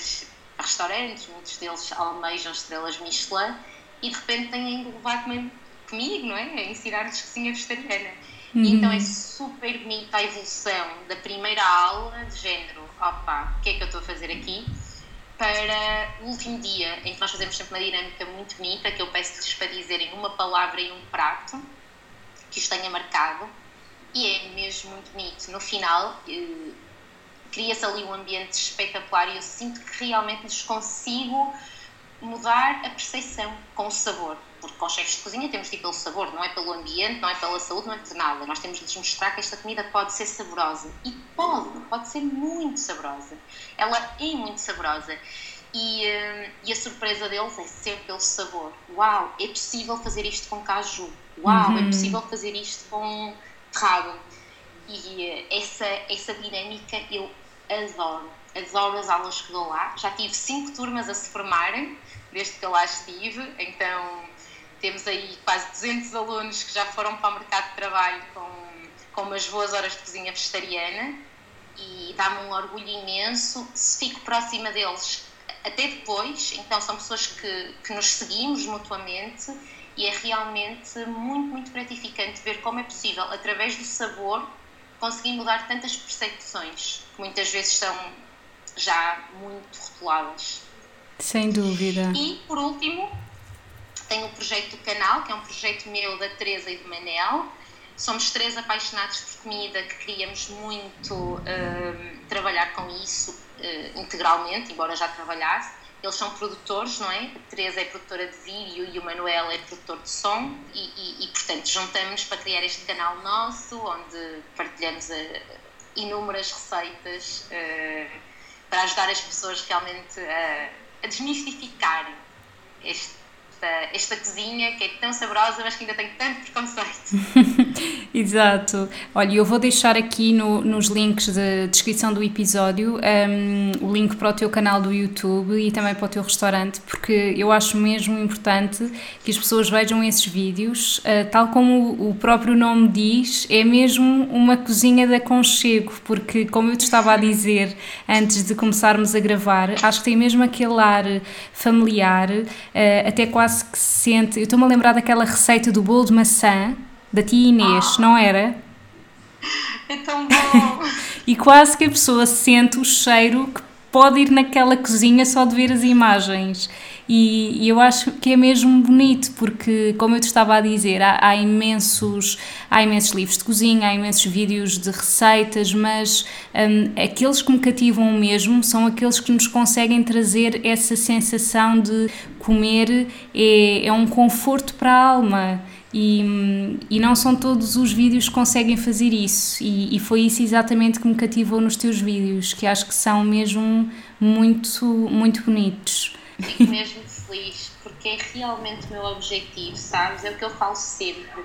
restaurantes, muitos deles almejam estrelas Michelin, e de repente têm de levar comigo, não é? A ensinar-lhes cozinha vegetariana. Uhum. Então é super bonita a evolução da primeira aula de género, opa, o que é que eu estou a fazer aqui? Para o último dia, em que nós fazemos sempre uma dinâmica muito bonita, que eu peço-lhes para dizerem uma palavra e um prato, que os tenha marcado, e é mesmo muito bonito. No final, eh, cria-se ali um ambiente espetacular e eu sinto que realmente lhes consigo mudar a percepção com o sabor. Porque com os chefes de cozinha temos de ir pelo sabor, não é pelo ambiente, não é pela saúde, não é por nada. Nós temos de lhes mostrar que esta comida pode ser saborosa. E pode, pode ser muito saborosa. Ela é muito saborosa. E, hum, e, a surpresa deles é ser pelo sabor. Uau, é possível fazer isto com caju. Uau, é uhum. é possível fazer isto com rabo. E eh, essa, essa dinâmica eu adoro. Adoro as aulas que dou lá. Já tive cinco turmas a se formarem desde que eu lá estive, então temos aí quase 200 alunos que já foram para o mercado de trabalho com, com umas boas horas de cozinha vegetariana e dá-me um orgulho imenso se fico próxima deles até depois. Então, são pessoas que, que nos seguimos mutuamente e é realmente muito, muito gratificante ver como é possível, através do sabor, conseguir mudar tantas percepções que muitas vezes são já muito rotuladas. Sem dúvida. E, por último, tenho o projeto do canal, que é um projeto meu, da Teresa e do Manel. Somos três apaixonados por comida que queríamos muito uh, trabalhar com isso uh, integralmente, embora já trabalhasse. Eles são produtores, não é? A Teresa é produtora de vídeo e o Manuel é produtor de som e, e, e portanto, juntamos para criar este canal nosso, onde partilhamos uh, inúmeras receitas uh, para ajudar as pessoas realmente a, a desmistificarem este esta, esta cozinha que é tão saborosa, mas que ainda tem tanto preconceito. Exato. Olha, eu vou deixar aqui no, nos links de descrição do episódio um, o link para o teu canal do YouTube e também para o teu restaurante, porque eu acho mesmo importante que as pessoas vejam esses vídeos. Uh, tal como o, próprio nome diz, é mesmo uma cozinha de aconchego, porque, como eu te estava a dizer antes de começarmos a gravar, acho que tem mesmo aquele ar familiar, uh, até quase quase que se sente. Eu estou-me a lembrar daquela receita do bolo de maçã da tia Inês, não era? É tão bom! e quase que a pessoa sente o cheiro que pode ir naquela cozinha só de ver as imagens. E, eu acho que é mesmo bonito, porque, como eu te estava a dizer, há, há, imensos, há imensos livros de cozinha, há imensos vídeos de receitas, mas um, aqueles que me cativam mesmo são aqueles que nos conseguem trazer essa sensação de comer é, é um conforto para a alma. E, e, não são todos os vídeos que conseguem fazer isso, e, e, foi isso exatamente que me cativou nos teus vídeos, que acho que são mesmo muito, muito bonitos. Fico mesmo feliz, porque é realmente o meu objetivo, sabes? É o que eu falo sempre.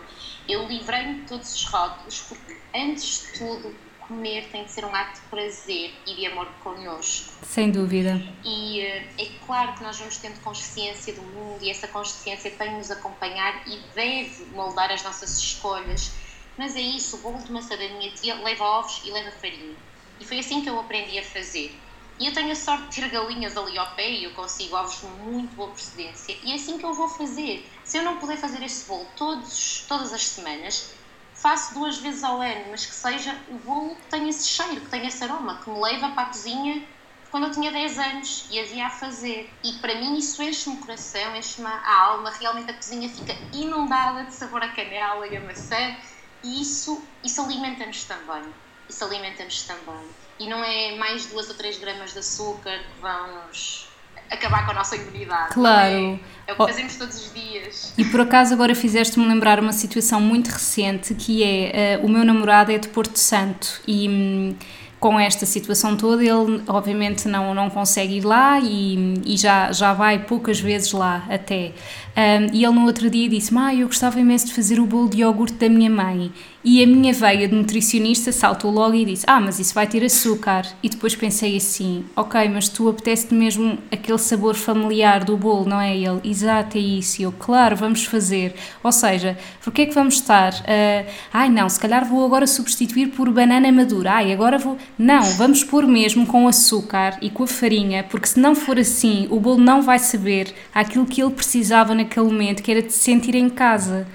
Eu livrei-me de todos os rótulos, porque antes de tudo, comer tem de ser um ato de prazer e de amor connosco. Sem dúvida. E eh, é claro que nós vamos tendo consciência do mundo e essa consciência tem de nos acompanhar e deve moldar as nossas escolhas. Mas é isso, o bolo de maçã da minha tia leva ovos e leva farinha. E foi assim que eu aprendi a fazer. E eu tenho a sorte de ter galinhas ali ao pé e eu consigo ovos de muito boa procedência. E é assim que eu vou fazer. Se eu não puder fazer este bolo todos, todas as semanas, faço duas vezes ao ano, mas que seja o bolo que tenha esse cheiro, que tenha esse aroma, que me leva para a cozinha quando eu tinha 10 anos e havia a fazer. E para mim isso enche-me o coração, enche-me a alma, realmente a cozinha fica inundada de sabor a canela e a maçã e isso, isso alimenta-nos também. Isso alimenta-nos também e não é mais duas ou três gramas de açúcar que vão nos acabar com a nossa imunidade. Claro. É? é? o que oh. fazemos todos os dias. E por acaso agora fizeste-me lembrar uma situação muito recente que é uh, o meu namorado é de Porto Santo e. Hum, com esta situação toda, ele obviamente não, não consegue ir lá e, e já, já vai poucas vezes lá até. Um, e ele no outro dia disse-me: Ah, eu gostava imenso de fazer o bolo de iogurte da minha mãe. E a minha veia de nutricionista saltou logo e disse: Ah, mas isso vai ter açúcar. E depois pensei assim: Ok, mas tu apetece mesmo aquele sabor familiar do bolo, não é? Ele, exato, é isso. E eu, claro, vamos fazer. Ou seja, porque é que vamos estar? Uh, Ai, não, se calhar vou agora substituir por banana madura. Ai, agora vou. Não, vamos pôr mesmo com açúcar e com a farinha, porque se não for assim, o bolo não vai saber aquilo que ele precisava naquele momento, que era de se sentir em casa.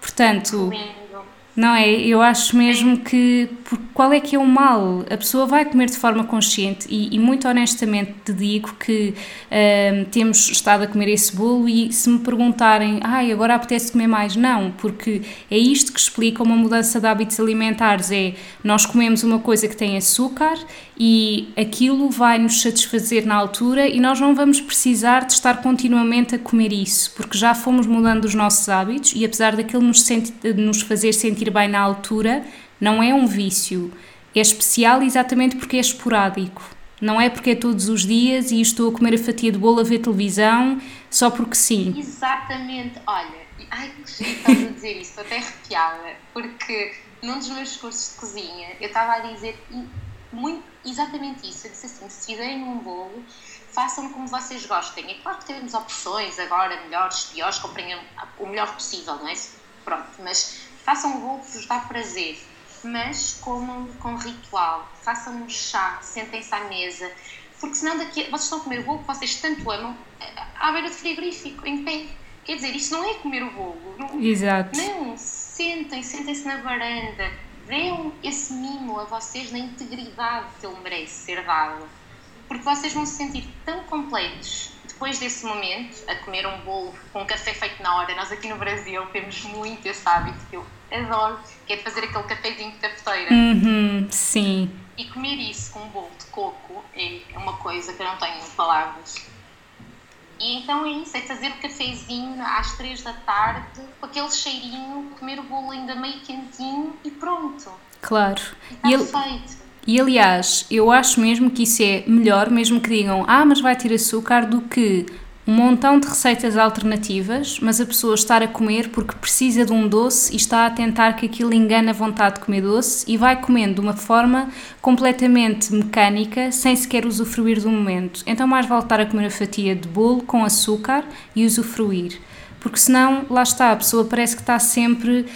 Portanto. Não é? Eu acho mesmo que qual é que é o mal? A pessoa vai comer de forma consciente e, e muito honestamente te digo que uh, temos estado a comer esse bolo e se me perguntarem, ai, agora apetece comer mais, não, porque é isto que explica uma mudança de hábitos alimentares, é nós comemos uma coisa que tem açúcar e aquilo vai nos satisfazer na altura e nós não vamos precisar de estar continuamente a comer isso, porque já fomos mudando os nossos hábitos e apesar daquilo nos, nos fazer sentir bem na altura, não é um vício. É especial exatamente porque é esporádico. Não é porque é todos os dias e estou a comer a fatia de bolo a ver televisão só porque sim. Exatamente. Olha, ai que jeito estás a dizer isso, estou até arrepiada, porque num dos meus cursos de cozinha eu estava a dizer muito, exatamente isso. Eu disse assim: se fizerem um bolo, façam como vocês gostem. É claro que temos opções agora, melhores, piores, comprem o melhor possível, não é? Pronto, mas façam bolo que vos dá prazer, mas comam com ritual. Façam um chá, sentem-se à mesa, porque senão daqui vocês estão a comer o bolo que vocês tanto amam à beira do frigorífico, em pé. Quer dizer, isso não é comer o bolo. Não, Exato. Não, sentem, sentem-se na varanda Deem esse mimo a vocês na integridade que ele merece ser dado. Porque vocês vão se sentir tão completos depois desse momento, a comer um bolo com um café feito na hora. Nós aqui no Brasil temos muito esse hábito que eu adoro, que é de fazer aquele cafezinho de cafeteira. Uhum, sim. E comer isso com um bolo de coco é uma coisa que eu não tenho palavras. E então é isso, é fazer o cafezinho às três da tarde, com aquele cheirinho, comer o bolo ainda meio quentinho e pronto. Claro. E está e feito. E aliás, eu acho mesmo que isso é melhor, mesmo que digam, ah, mas vai ter açúcar, do que um montão de receitas alternativas, mas a pessoa estar a comer porque precisa de um doce e está a tentar que aquilo engane a vontade de comer doce e vai comendo de uma forma completamente mecânica, sem sequer usufruir do momento. Então, mais vale estar a comer a fatia de bolo com açúcar e usufruir porque senão, lá está, a pessoa parece que está sempre,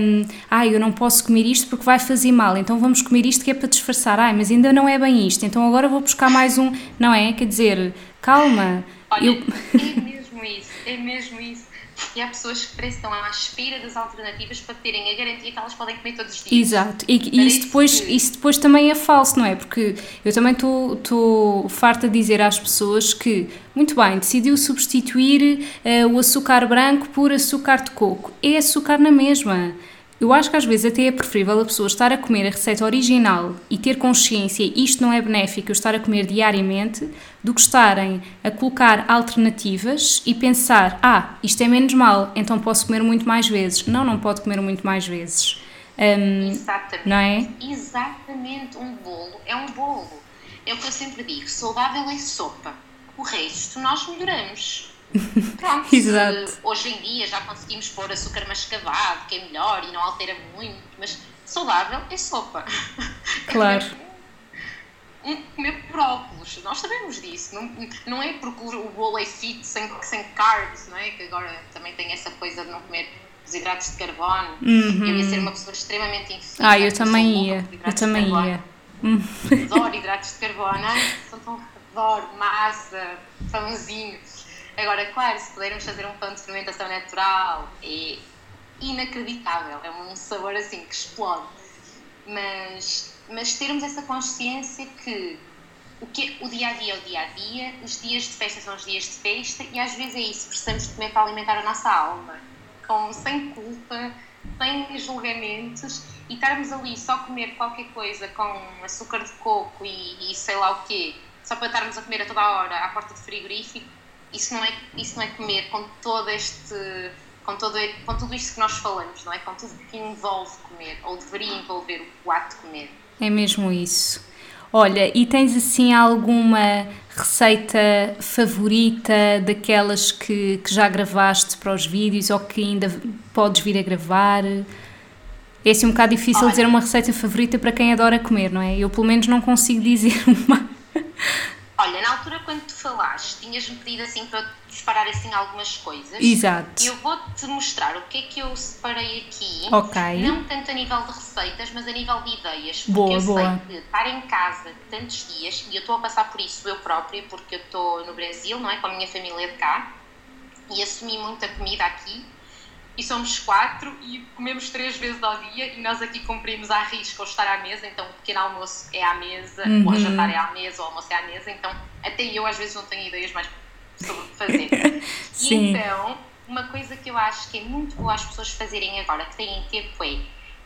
um, ai, eu não posso comer isto porque vai fazer mal, então vamos comer isto que é para disfarçar, ai, mas ainda não é bem isto, então agora vou buscar mais um, não é? Quer dizer, calma, Olha, eu... é mesmo isso, é mesmo isso. E há pessoas que estão à espera das alternativas para terem a garantia que elas podem comer todos os dias. Exato, e, e isso, depois, que... isso depois também é falso, não é? Porque eu também estou farta de dizer às pessoas que, muito bem, decidiu substituir uh, o açúcar branco por açúcar de coco. É açúcar na mesma eu acho que às vezes até é preferível a pessoa estar a comer a receita original e ter consciência isto não é benéfico, eu estar a comer diariamente, do que estarem a colocar alternativas e pensar, ah, isto é menos mal, então posso comer muito mais vezes. Não, não pode comer muito mais vezes. Um, Exatamente. Não é? Exatamente. Um bolo é um bolo. É o que eu sempre digo, saudável é sopa. O resto nós melhoramos. Pronto, Exato. hoje em dia já conseguimos pôr açúcar mascavado, que é melhor e não altera muito, mas saudável é sopa. Claro. É comer brócolos, nós sabemos disso, não, não é porque o bolo é fit sem, sem carbs, não é? Que agora também tem essa coisa de não comer os hidratos de carbono. Uhum. Eu ia ser uma pessoa extremamente infeliz. Ah, eu também ia, eu também ia. Adoro hidratos de carbono, ai, adoro massa, pãozinho Agora, claro, se pudermos fazer um pão de fermentação natural, é inacreditável, é um sabor assim que explode. Mas, mas termos essa consciência que o, que o dia a dia é o dia a dia, os dias de festa são os dias de festa e às vezes é isso, precisamos de comer para alimentar a nossa alma, com, sem culpa, sem julgamentos e estarmos ali só comer qualquer coisa com açúcar de coco e, e sei lá o quê, só para estarmos a comer a toda a hora à porta do frigorífico isso não é, isso não é comer com todo este com, todo, com tudo isto que nós falamos, não é? Com tudo que envolve comer, ou deveria envolver o ato de comer. É mesmo isso. Olha, e tens assim alguma receita favorita daquelas que, que já gravaste para os vídeos ou que ainda podes vir a gravar? É assim um bocado difícil Olha. dizer uma receita favorita para quem adora comer, não é? Eu pelo menos não consigo dizer uma. Olha, na altura quando tu falaste, tinhas-me pedido assim para eu separar assim algumas coisas. Exato. E eu vou-te mostrar o que é que eu separei aqui. Ok. Não tanto a nível de receitas, mas a nível de ideias. Porque boa, eu boa. sei que estar em casa tantos dias, e eu estou a passar por isso eu própria, porque eu estou no Brasil, não é? Com a minha família de cá, e assumi muita comida aqui e somos quatro e comemos três vezes ao dia e nós aqui cumprimos à risca o estar à mesa, então o pequeno almoço é à mesa, uhum. o jantar é à mesa, o almoço é à mesa, então até eu às vezes não tenho ideias mais sobre o que fazer. Sim. E então, uma coisa que eu acho que é muito boa as pessoas fazerem agora, que têm tempo, é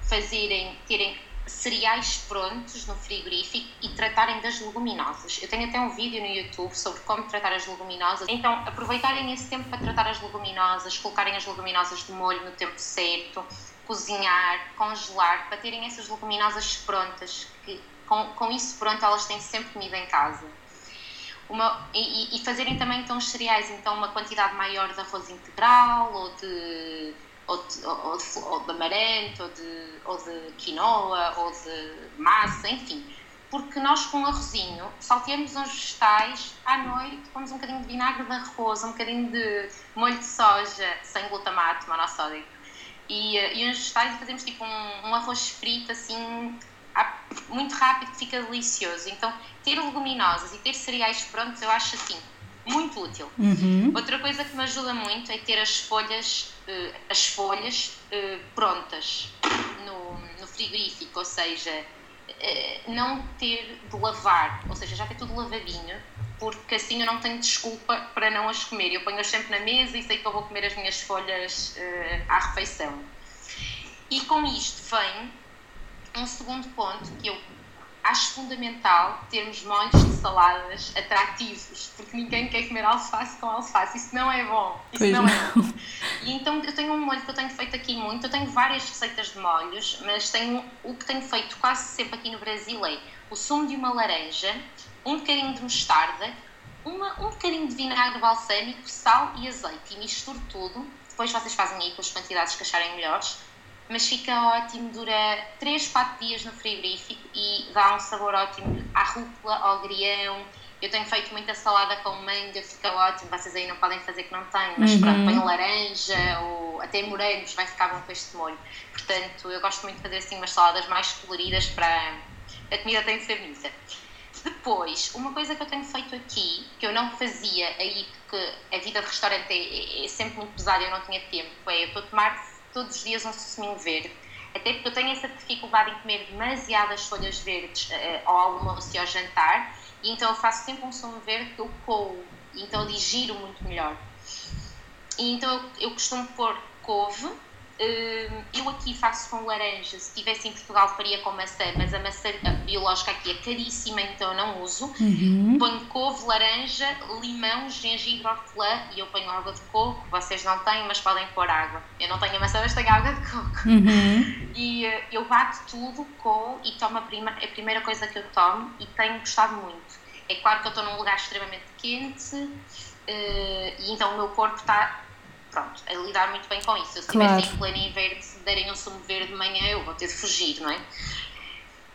fazerem, terem cereais prontos no frigorífico e tratarem das leguminosas. Eu tenho até um vídeo no YouTube sobre como tratar as leguminosas. Então, aproveitarem esse tempo para tratar as leguminosas, colocarem as leguminosas de molho no tempo certo, cozinhar, congelar, para terem essas leguminosas prontas, que com, com isso pronto elas têm sempre comida em casa. Uma, e, e fazerem também então os cereais, então uma quantidade maior de arroz integral ou de ou de, ou de, ou de amaranto, ou de, ou de quinoa, ou de massa, enfim. Porque nós com arrozinho salteamos uns vegetais, à noite pomos um bocadinho de vinagre de arroz, um bocadinho de molho de soja sem glutamato monossódico e, eh, e uns vegetais e fazemos tipo um, um arroz frito assim muito rápido que fica delicioso. Então ter leguminosas e ter cereais prontos eu acho assim muito útil. Uhum. Outra coisa que me ajuda muito é ter as folhas, uh, as folhas uh, prontas no, no, frigorífico, ou seja, uh, não ter de lavar, ou seja, já ter tudo lavadinho, porque assim eu não tenho desculpa para não as comer. Eu ponho-as sempre na mesa e sei que eu vou comer as minhas folhas à refeição. E com isto vem um segundo ponto que eu acho fundamental termos molhos de saladas atrativos, porque ninguém quer comer alface com alface, isso não é bom. Isso pois não, não, é bom. E então eu tenho um molho que eu tenho feito aqui muito, eu tenho várias receitas de molhos, mas tenho o que tenho feito quase sempre aqui no Brasil é o sumo de uma laranja, um bocadinho de mostarda, uma, um bocadinho de vinagre balsâmico, sal e azeite, e misturo tudo. Depois vocês fazem aí com as quantidades que acharem melhores mas fica ótimo, dura 3, 4 dias no frigorífico e dá um sabor ótimo à rúcula, ao grião. Eu tenho feito muita salada com manga, fica ótimo. Vocês aí não podem fazer que não têm, mas uhum. pronto, põem laranja ou até morangos, vai ficar bom com este molho. Portanto, eu gosto muito de fazer assim umas saladas mais coloridas para. A comida tem de ser bonita. Depois, uma coisa que eu tenho feito aqui, que eu não fazia aí, porque a vida de restaurante é, é sempre muito pesada e eu não tinha tempo, é eu estou a tomar todos os dias um suminho verde. Até porque eu tenho essa dificuldade em comer demasiadas folhas verdes uh, ao almoço e ao jantar, e então eu faço sempre um sumo verde que eu coo, então digiro muito melhor. E então eu, eu costumo pôr couve, eu aqui faço com laranja, se estivesse em Portugal faria com maçã, mas a maçã a biológica aqui é caríssima, então eu não uso. Uhum. Ponho couve, laranja, limão, gengibre, hortelã e eu ponho água de coco. Vocês não têm, mas podem pôr água. Eu não tenho a maçã, mas tenho água de coco. Uhum. E uh, eu bato tudo, com e tomo a, prima, a primeira coisa que eu tomo e tenho gostado muito. É claro que eu estou num lugar extremamente quente uh, e então o meu corpo está pronto, a lidar muito bem com isso. Se eu claro. em pleno inverno, se derem um sumo verde de manhã, eu vou ter de fugir, não é?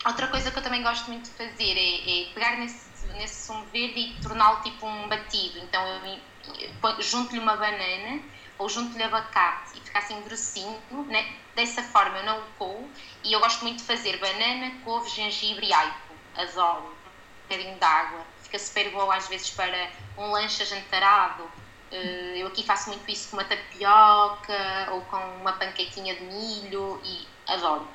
Outra coisa que eu também gosto muito de fazer é, é pegar nesse, nesse sumo verde e torná-lo tipo um batido. Então eu, junto-lhe uma banana ou junto-lhe abacate e fica assim grossinho, né? dessa forma eu não o coo e eu gosto muito de fazer banana, couve, gengibre e aipo, adoro, um bocadinho de água, fica super bom às vezes para um lanche ajantarado eu aqui faço muito isso com uma tapioca ou com uma panquequinha de milho e adoro.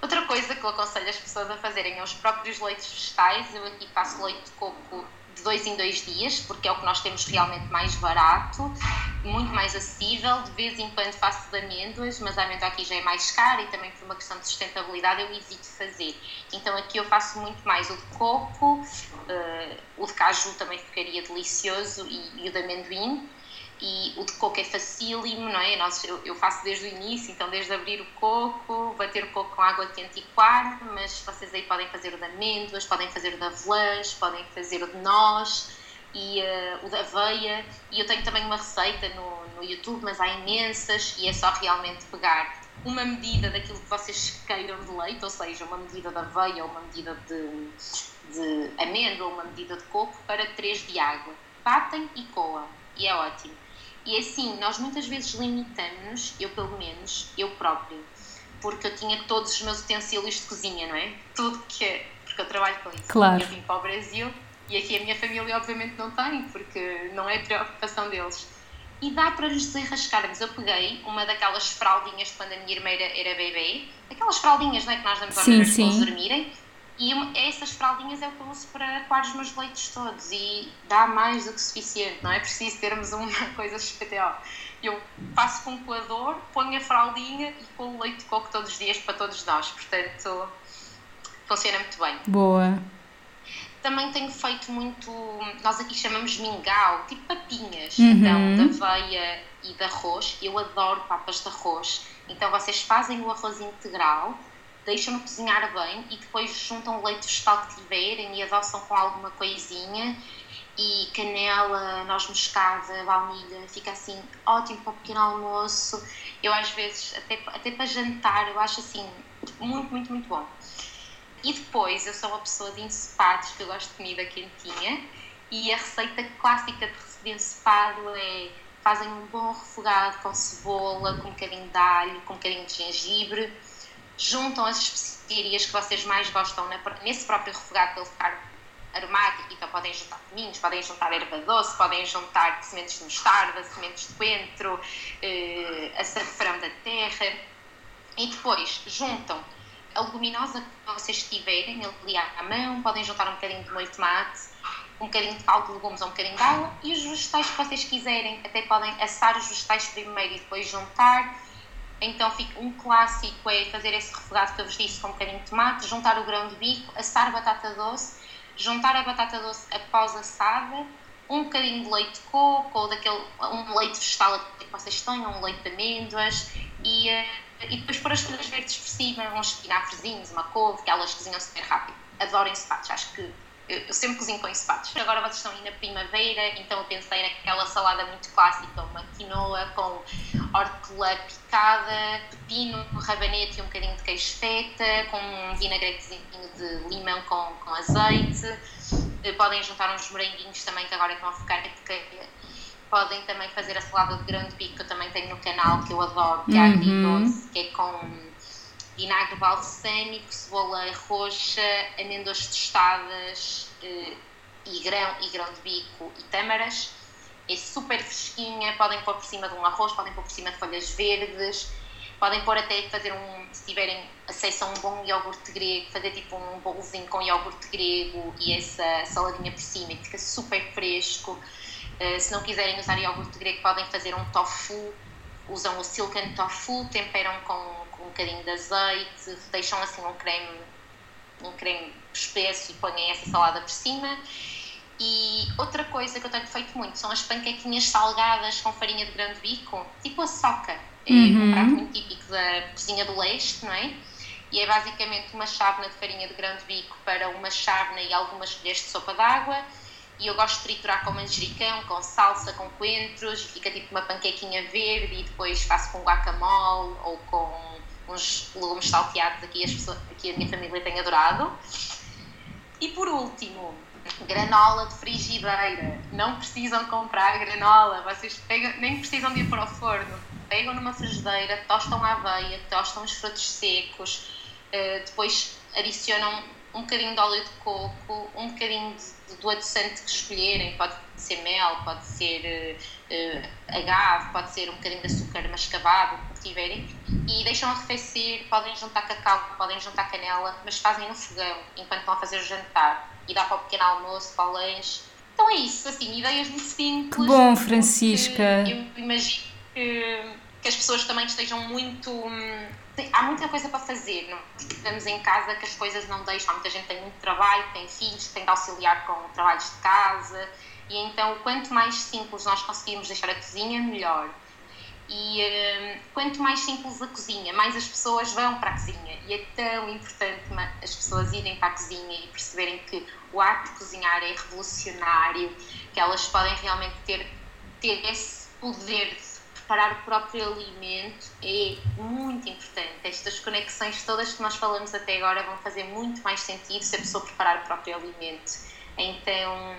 Outra coisa que eu aconselho as pessoas a fazerem é os próprios leites vegetais. Eu aqui faço leite de coco de dois em dois dias, porque é o que nós temos realmente mais barato, muito mais acessível. De vez em quando faço de amêndoas, mas a amêndoa aqui já é mais cara e também por uma questão de sustentabilidade eu evito fazer. Então aqui eu faço muito mais o de coco, uh, o de caju também ficaria delicioso e, e o de amendoim. e o de coco é facílimo, não é? Nós, eu, eu, faço desde o início, então desde abrir o coco, bater o coco com água quente e coar, mas vocês aí podem fazer o de amêndoas, podem fazer o de avelãs, podem fazer o de noz e uh, o de aveia. E eu tenho também uma receita no, no YouTube, mas há imensas e é só realmente pegar uma medida daquilo que vocês queiram de leite, ou seja, uma medida de aveia ou uma medida de, de amêndoa ou uma medida de coco para 3 de água. Batem e coam e é ótimo. E assim, nós muitas vezes limitamos, eu pelo menos, eu próprio, porque eu tinha todos os meus utensílios de cozinha, não é? Tudo que é, porque eu trabalho com isso. Claro. Eu vim para o Brasil e aqui a minha família obviamente não tem, porque não é preocupação deles. E dá para nos desenrascarmos. Eu peguei uma daquelas fraldinhas quando a minha irmã era, era bebê, aquelas fraldinhas não é, que nós damos aos bebês para dormirem, e uma, essas fraldinhas é o que eu uso para coar os meus leites todos e dá mais do que suficiente, não é preciso termos uma coisa XPTO. Eu passo com o coador, ponho a fraldinha e com o leite de coco todos os dias para todos nós, portanto funciona muito bem. Boa. Também tenho feito muito, nós aqui chamamos mingau, tipo papinhas, uhum. então de aveia e de arroz. Eu adoro papas de arroz, então vocês fazem o arroz integral deixam-no cozinhar bem e depois juntam o leite vegetal que tiverem e adoçam com alguma coisinha e canela, noz moscada, baunilha, fica assim ótimo para o pequeno almoço. Eu às vezes, até, até para jantar, eu acho assim muito, muito, muito bom. E depois, eu sou uma pessoa de ensopados, que eu gosto de comida quentinha, e a receita clássica de ensopado é fazem um bom refogado com cebola, com um bocadinho de alho, com um bocadinho de gengibre, juntam as especiarias que vocês mais gostam nesse próprio refogado para ele ficar aromático. Então podem juntar cominhos, podem juntar erva doce, podem juntar sementes de mostarda, sementes de coentro, eh, açafrão da terra. E depois juntam a leguminosa que vocês tiverem ali à mão, podem juntar um bocadinho de molho de tomate, um bocadinho de caldo de legumes ou um bocadinho de água e os vegetais que vocês quiserem. Até podem assar os vegetais primeiro e depois juntar então um clássico é fazer esse refogado que eu vos disse com um bocadinho de tomate, juntar o grão de bico, assar a batata doce, juntar a batata doce após assada, um bocadinho de leite de coco ou daquele, um leite vegetal que vocês tenham, um leite de amêndoas e, eh, e depois pôr as folhas verdes por cima, uns espinafrezinhos, uma couve, que elas cozinham super rápido. Adoro ensopados, acho que eu sempre cozinho com ensopados. Agora vocês estão aí na primavera, então eu pensei naquela salada muito clássica, uma quinoa com hortelã picada, pepino, rabanete e um bocadinho de queijo feta, com um vinagretezinho de limão com, com azeite. Podem juntar uns moranguinhos também, que agora estão a ficar porque podem também fazer a salada de grande bico, que eu também tenho no canal, que eu adoro, que é uhum. agridoce, que é com vinagre balsâmico, cebola roxa, amêndoas tostadas eh, e, grão, e grão de bico e tâmaras. É super fresquinha, podem pôr por cima de um arroz, podem pôr por cima de folhas verdes, podem pôr até fazer um, se tiverem acesso a um bom iogurte grego, fazer tipo um bolzinho com iogurte grego e essa saladinha por cima, que fica super fresco. Uh, se não quiserem usar iogurte grego, podem fazer um tofu, usam o silken tofu, temperam com um bocadinho de azeite, deixam assim um creme, um creme espesso e põem essa salada por cima. E outra coisa que eu tenho feito muito são as panquequinhas salgadas com farinha de grande bico, tipo a soca. É uhum. um prato muito típico da cozinha do leste, não é? E é basicamente uma chávena de farinha de grande bico para uma chávena e algumas colheres de sopa d'água. E eu gosto de triturar com manjericão, com salsa, com coentros, e fica tipo uma panquequinha verde e depois faço com guacamole ou com uns legumes salteados aqui, as pessoas, aqui a minha família tem adorado. E por último, granola de frigideira. Não precisam comprar granola, vocês pegam, nem precisam de ir para o forno. Pegam numa frigideira, tostam a aveia, tostam os frutos secos, uh, depois adicionam um bocadinho de óleo de coco, um bocadinho de, do adoçante que escolherem, pode ser mel, pode ser uh, agave, pode ser um bocadinho de açúcar mascavado, o que tiverem, e deixam arrefecer, podem juntar cacau, podem juntar canela, mas fazem no fogão enquanto estão a fazer o jantar e dá para o pequeno almoço, para o lanche. Então é isso, assim, ideias muito simples. Que bom, Francisca! Eu imagino que, que as pessoas também estejam muito. Hum, há muita coisa para fazer, não? Estamos em casa que as coisas não deixam. Muita gente tem muito trabalho, tem filhos, tem de auxiliar com trabalhos de casa E então, quanto mais simples nós conseguimos deixar a cozinha, melhor. E um, quanto mais simples a cozinha, mais as pessoas vão para a cozinha. E é tão importante as pessoas irem para a cozinha e perceberem que o ato de cozinhar é revolucionário, que elas podem realmente ter, ter esse poder de preparar o próprio alimento. É muito importante. Estas conexões todas que nós falamos até agora vão fazer muito mais sentido se a pessoa preparar o próprio alimento. Então,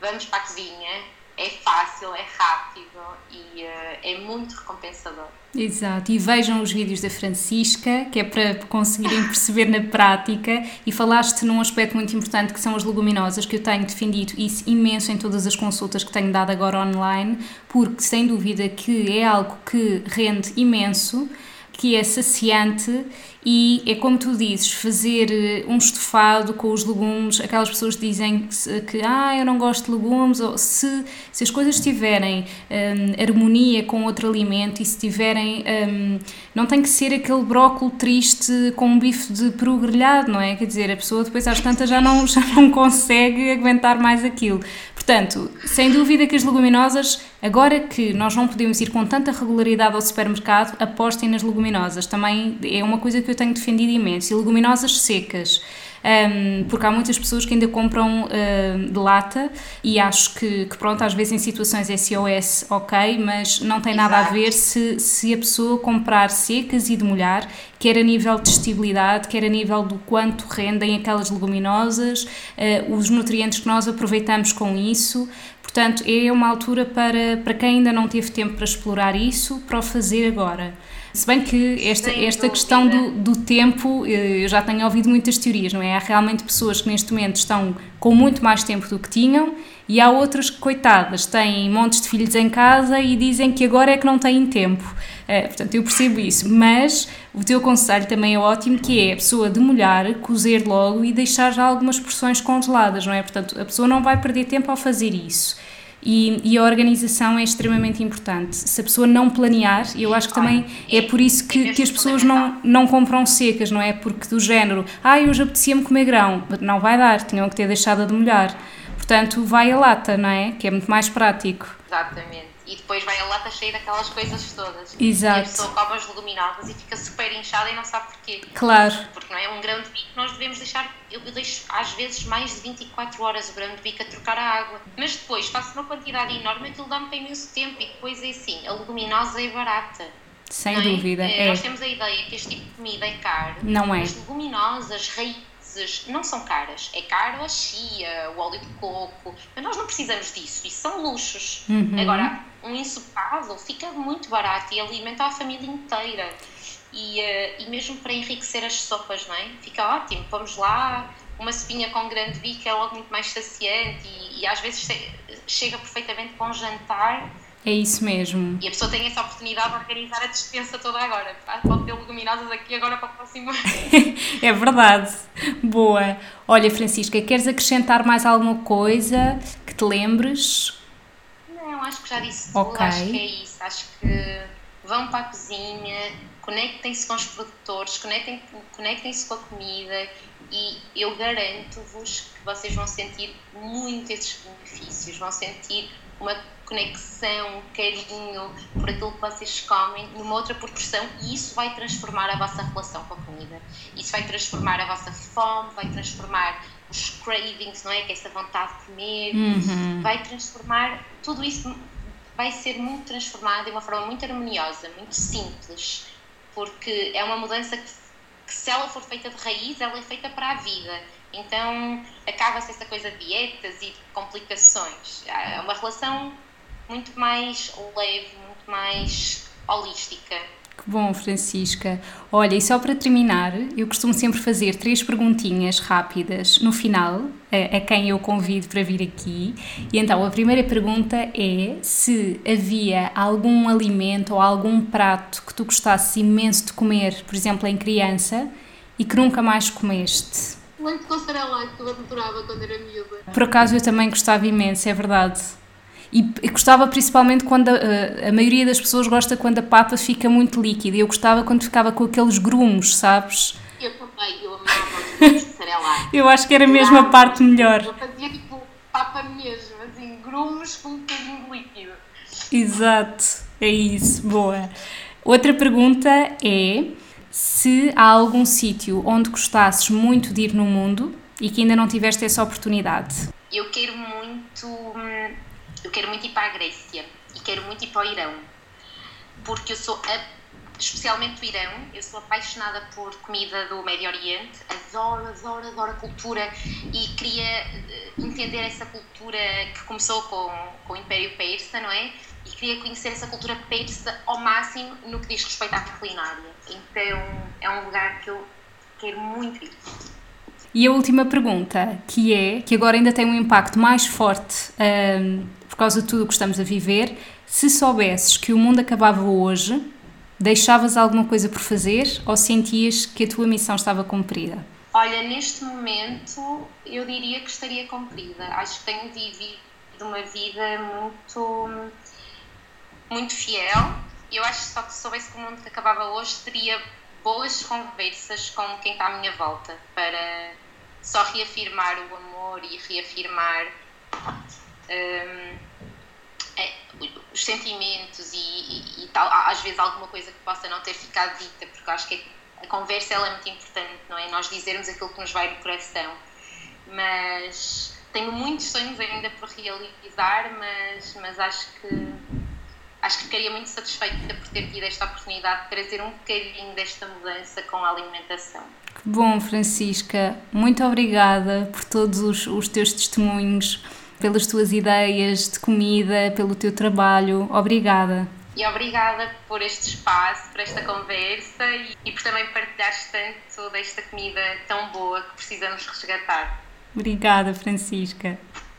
vamos para a cozinha, é fácil, é rápido e uh, é muito recompensador. Exato, e vejam os vídeos da Francisca, que é para conseguirem perceber na prática. E falaste num aspecto muito importante que são as leguminosas, que eu tenho defendido isso imenso em todas as consultas que tenho dado agora online, porque sem dúvida que é algo que rende imenso que é saciante e é como tu dizes, fazer eh, um estofado com os legumes, aquelas pessoas dizem que, ah, eu não gosto de legumes, ou se, se as coisas tiverem um, harmonia com outro alimento e se tiverem, um, não tem que ser aquele brócolis triste com um bife de peru grelhado, não é? Quer dizer, a pessoa depois às tantas já não, já não consegue aguentar mais aquilo. Portanto, sem dúvida que as leguminosas, agora que nós não podemos ir com tanta regularidade ao supermercado, apostem nas leguminosas. Também é uma coisa que eu tenho defendido imenso. E leguminosas secas um, porque há muitas pessoas que ainda compram uh, de lata e acho que, que, pronto, às vezes em situações SOS ok, mas não tem Exato. nada a ver se, se a pessoa comprar secas e de molhar, quer a nível de estibilidade, quer a nível do quanto rendem aquelas leguminosas, uh, os nutrientes que nós aproveitamos com isso. Portanto, é uma altura para, para quem ainda não teve tempo para explorar isso, para o fazer agora. Se bem que esta, esta questão do, do tempo, eh, eu já tenho ouvido muitas teorias, não é? Há realmente pessoas que neste momento estão com muito mais tempo do que tinham e há outras que, coitadas, têm montes de filhos em casa e dizem que agora é que não têm tempo. Uh, portanto, eu percebo isso, mas o teu conselho também é ótimo, que é a pessoa demolhar, cozer logo e deixar já algumas porções congeladas, não é? Portanto, a pessoa não vai perder tempo ao fazer isso. E, e, a organização é extremamente importante. Se a pessoa não planear, eu acho que também é por isso que, que as pessoas não, não compram secas, não é? Porque do género, ah, hoje apetecia-me comer grão, não vai dar, tinham que ter deixado de molhar. Portanto, vai a lata, não é? Que é muito mais prático. Exatamente e depois vai a lata cheia daquelas coisas todas. Exato. E a pessoa come as leguminosas e fica super inchada e não sabe porquê. Claro. Porque não é um grão de bico, nós devemos deixar, eu deixo às vezes mais de 24 horas o grão de bico a trocar a água. Mas depois faço uma quantidade enorme, aquilo dá-me para imenso tempo e depois é assim, a leguminosa é barata. Sem é? dúvida. É, é. Nós temos a ideia que este tipo de comida é caro. Não é. As leguminosas, raízes não são caras. É caro a chia, o óleo de coco, mas nós não precisamos disso. Isso são luxos. Uhum. Agora, um ensopado fica muito barato e alimenta a família inteira. E, uh, e mesmo para enriquecer as sopas, não é? Fica ótimo. Vamos lá, uma sopinha com grande bico é logo muito mais saciante e, e às vezes chega perfeitamente para um jantar é isso mesmo. E a pessoa tem essa oportunidade de organizar a dispensa toda agora. Pode ter leguminosas aqui agora para o próximo É verdade. Boa. Olha, Francisca, queres acrescentar mais alguma coisa que te lembres? Não, acho que já disse tudo. Okay. Acho que é isso. Acho que vão para a cozinha, conectem-se com os produtores, conectem-se conectem com a comida e eu garanto-vos que vocês vão sentir muito esses benefícios, vão sentir uma conexão, um carinho por aquilo que vocês comem numa outra proporção e isso vai transformar a vossa relação com a comida. Isso vai transformar a vossa fome, vai transformar os cravings, não é? Que é essa vontade de comer, uhum. vai transformar tudo isso vai ser muito transformado de uma forma muito harmoniosa, muito simples, porque é uma mudança que, que se ela for feita de raiz, ela é feita para a vida então acaba-se essa coisa de dietas e de complicações. É uma relação muito mais leve, muito mais holística. Que bom, Francisca. Olha, e só para terminar, eu costumo sempre fazer três perguntinhas rápidas no final, a, a, quem eu convido para vir aqui. E então, a primeira pergunta é se havia algum alimento ou algum prato que tu gostasses imenso de comer, por exemplo, em criança, e que nunca mais comeste leite com sarelado que eu adorava quando era miúda. Por acaso eu também gostava imenso, é verdade. E, gostava principalmente quando a, a, maioria das pessoas gosta quando a papa fica muito líquida. Eu gostava quando ficava com aqueles grumos, sabes? Eu também, eu amava os de eu acho que era mesmo a parte melhor. Eu fazia tipo papa mesmo, assim, grumos Exato, é isso, boa. Outra pergunta é se há algum sítio onde gostasses muito de ir no mundo e que ainda não tiveste essa oportunidade. Eu quero muito, hum, eu quero muito ir para a Grécia e quero muito ir para o Irão, porque eu sou especialmente o Irão. Eu sou apaixonada por comida do Médio Oriente, adoro, adoro, adoro a cultura e queria eh, entender essa cultura que começou com, com o Império Persa, não é? E queria conhecer essa cultura persa ao máximo no que diz respeito à culinária. Então é um lugar que eu quero muito ir. E a última pergunta, que é, que agora ainda tem um impacto mais forte um, ehm, por causa de tudo o que estamos a viver, se soubesses que o mundo acabava hoje, Deixavas alguma coisa por fazer ou sentias que a tua missão estava cumprida? Olha, neste momento eu diria que estaria cumprida. Acho que tenho vivido uma vida muito, muito fiel. Eu acho que só que soubesse que o mundo que acabava hoje teria boas conversas com quem está à minha volta para só reafirmar o amor e reafirmar um, é, os sentimentos e, e, e, tal, às vezes alguma coisa que possa não ter ficado dita, porque acho que a conversa ela é muito importante, não é? Nós dizermos aquilo que nos vai no coração. Mas tenho muitos sonhos ainda por realizar, mas, mas acho que acho que ficaria muito satisfeita por ter tido esta oportunidade de trazer um bocadinho desta mudança com a alimentação. Que bom, Francisca. Muito obrigada por todos os, os teus testemunhos pelas tuas ideias de comida, pelo teu trabalho. Obrigada. E obrigada por este espaço, por esta conversa e, e por também partilhares tanto desta comida tão boa que precisamos resgatar. Obrigada, Francisca.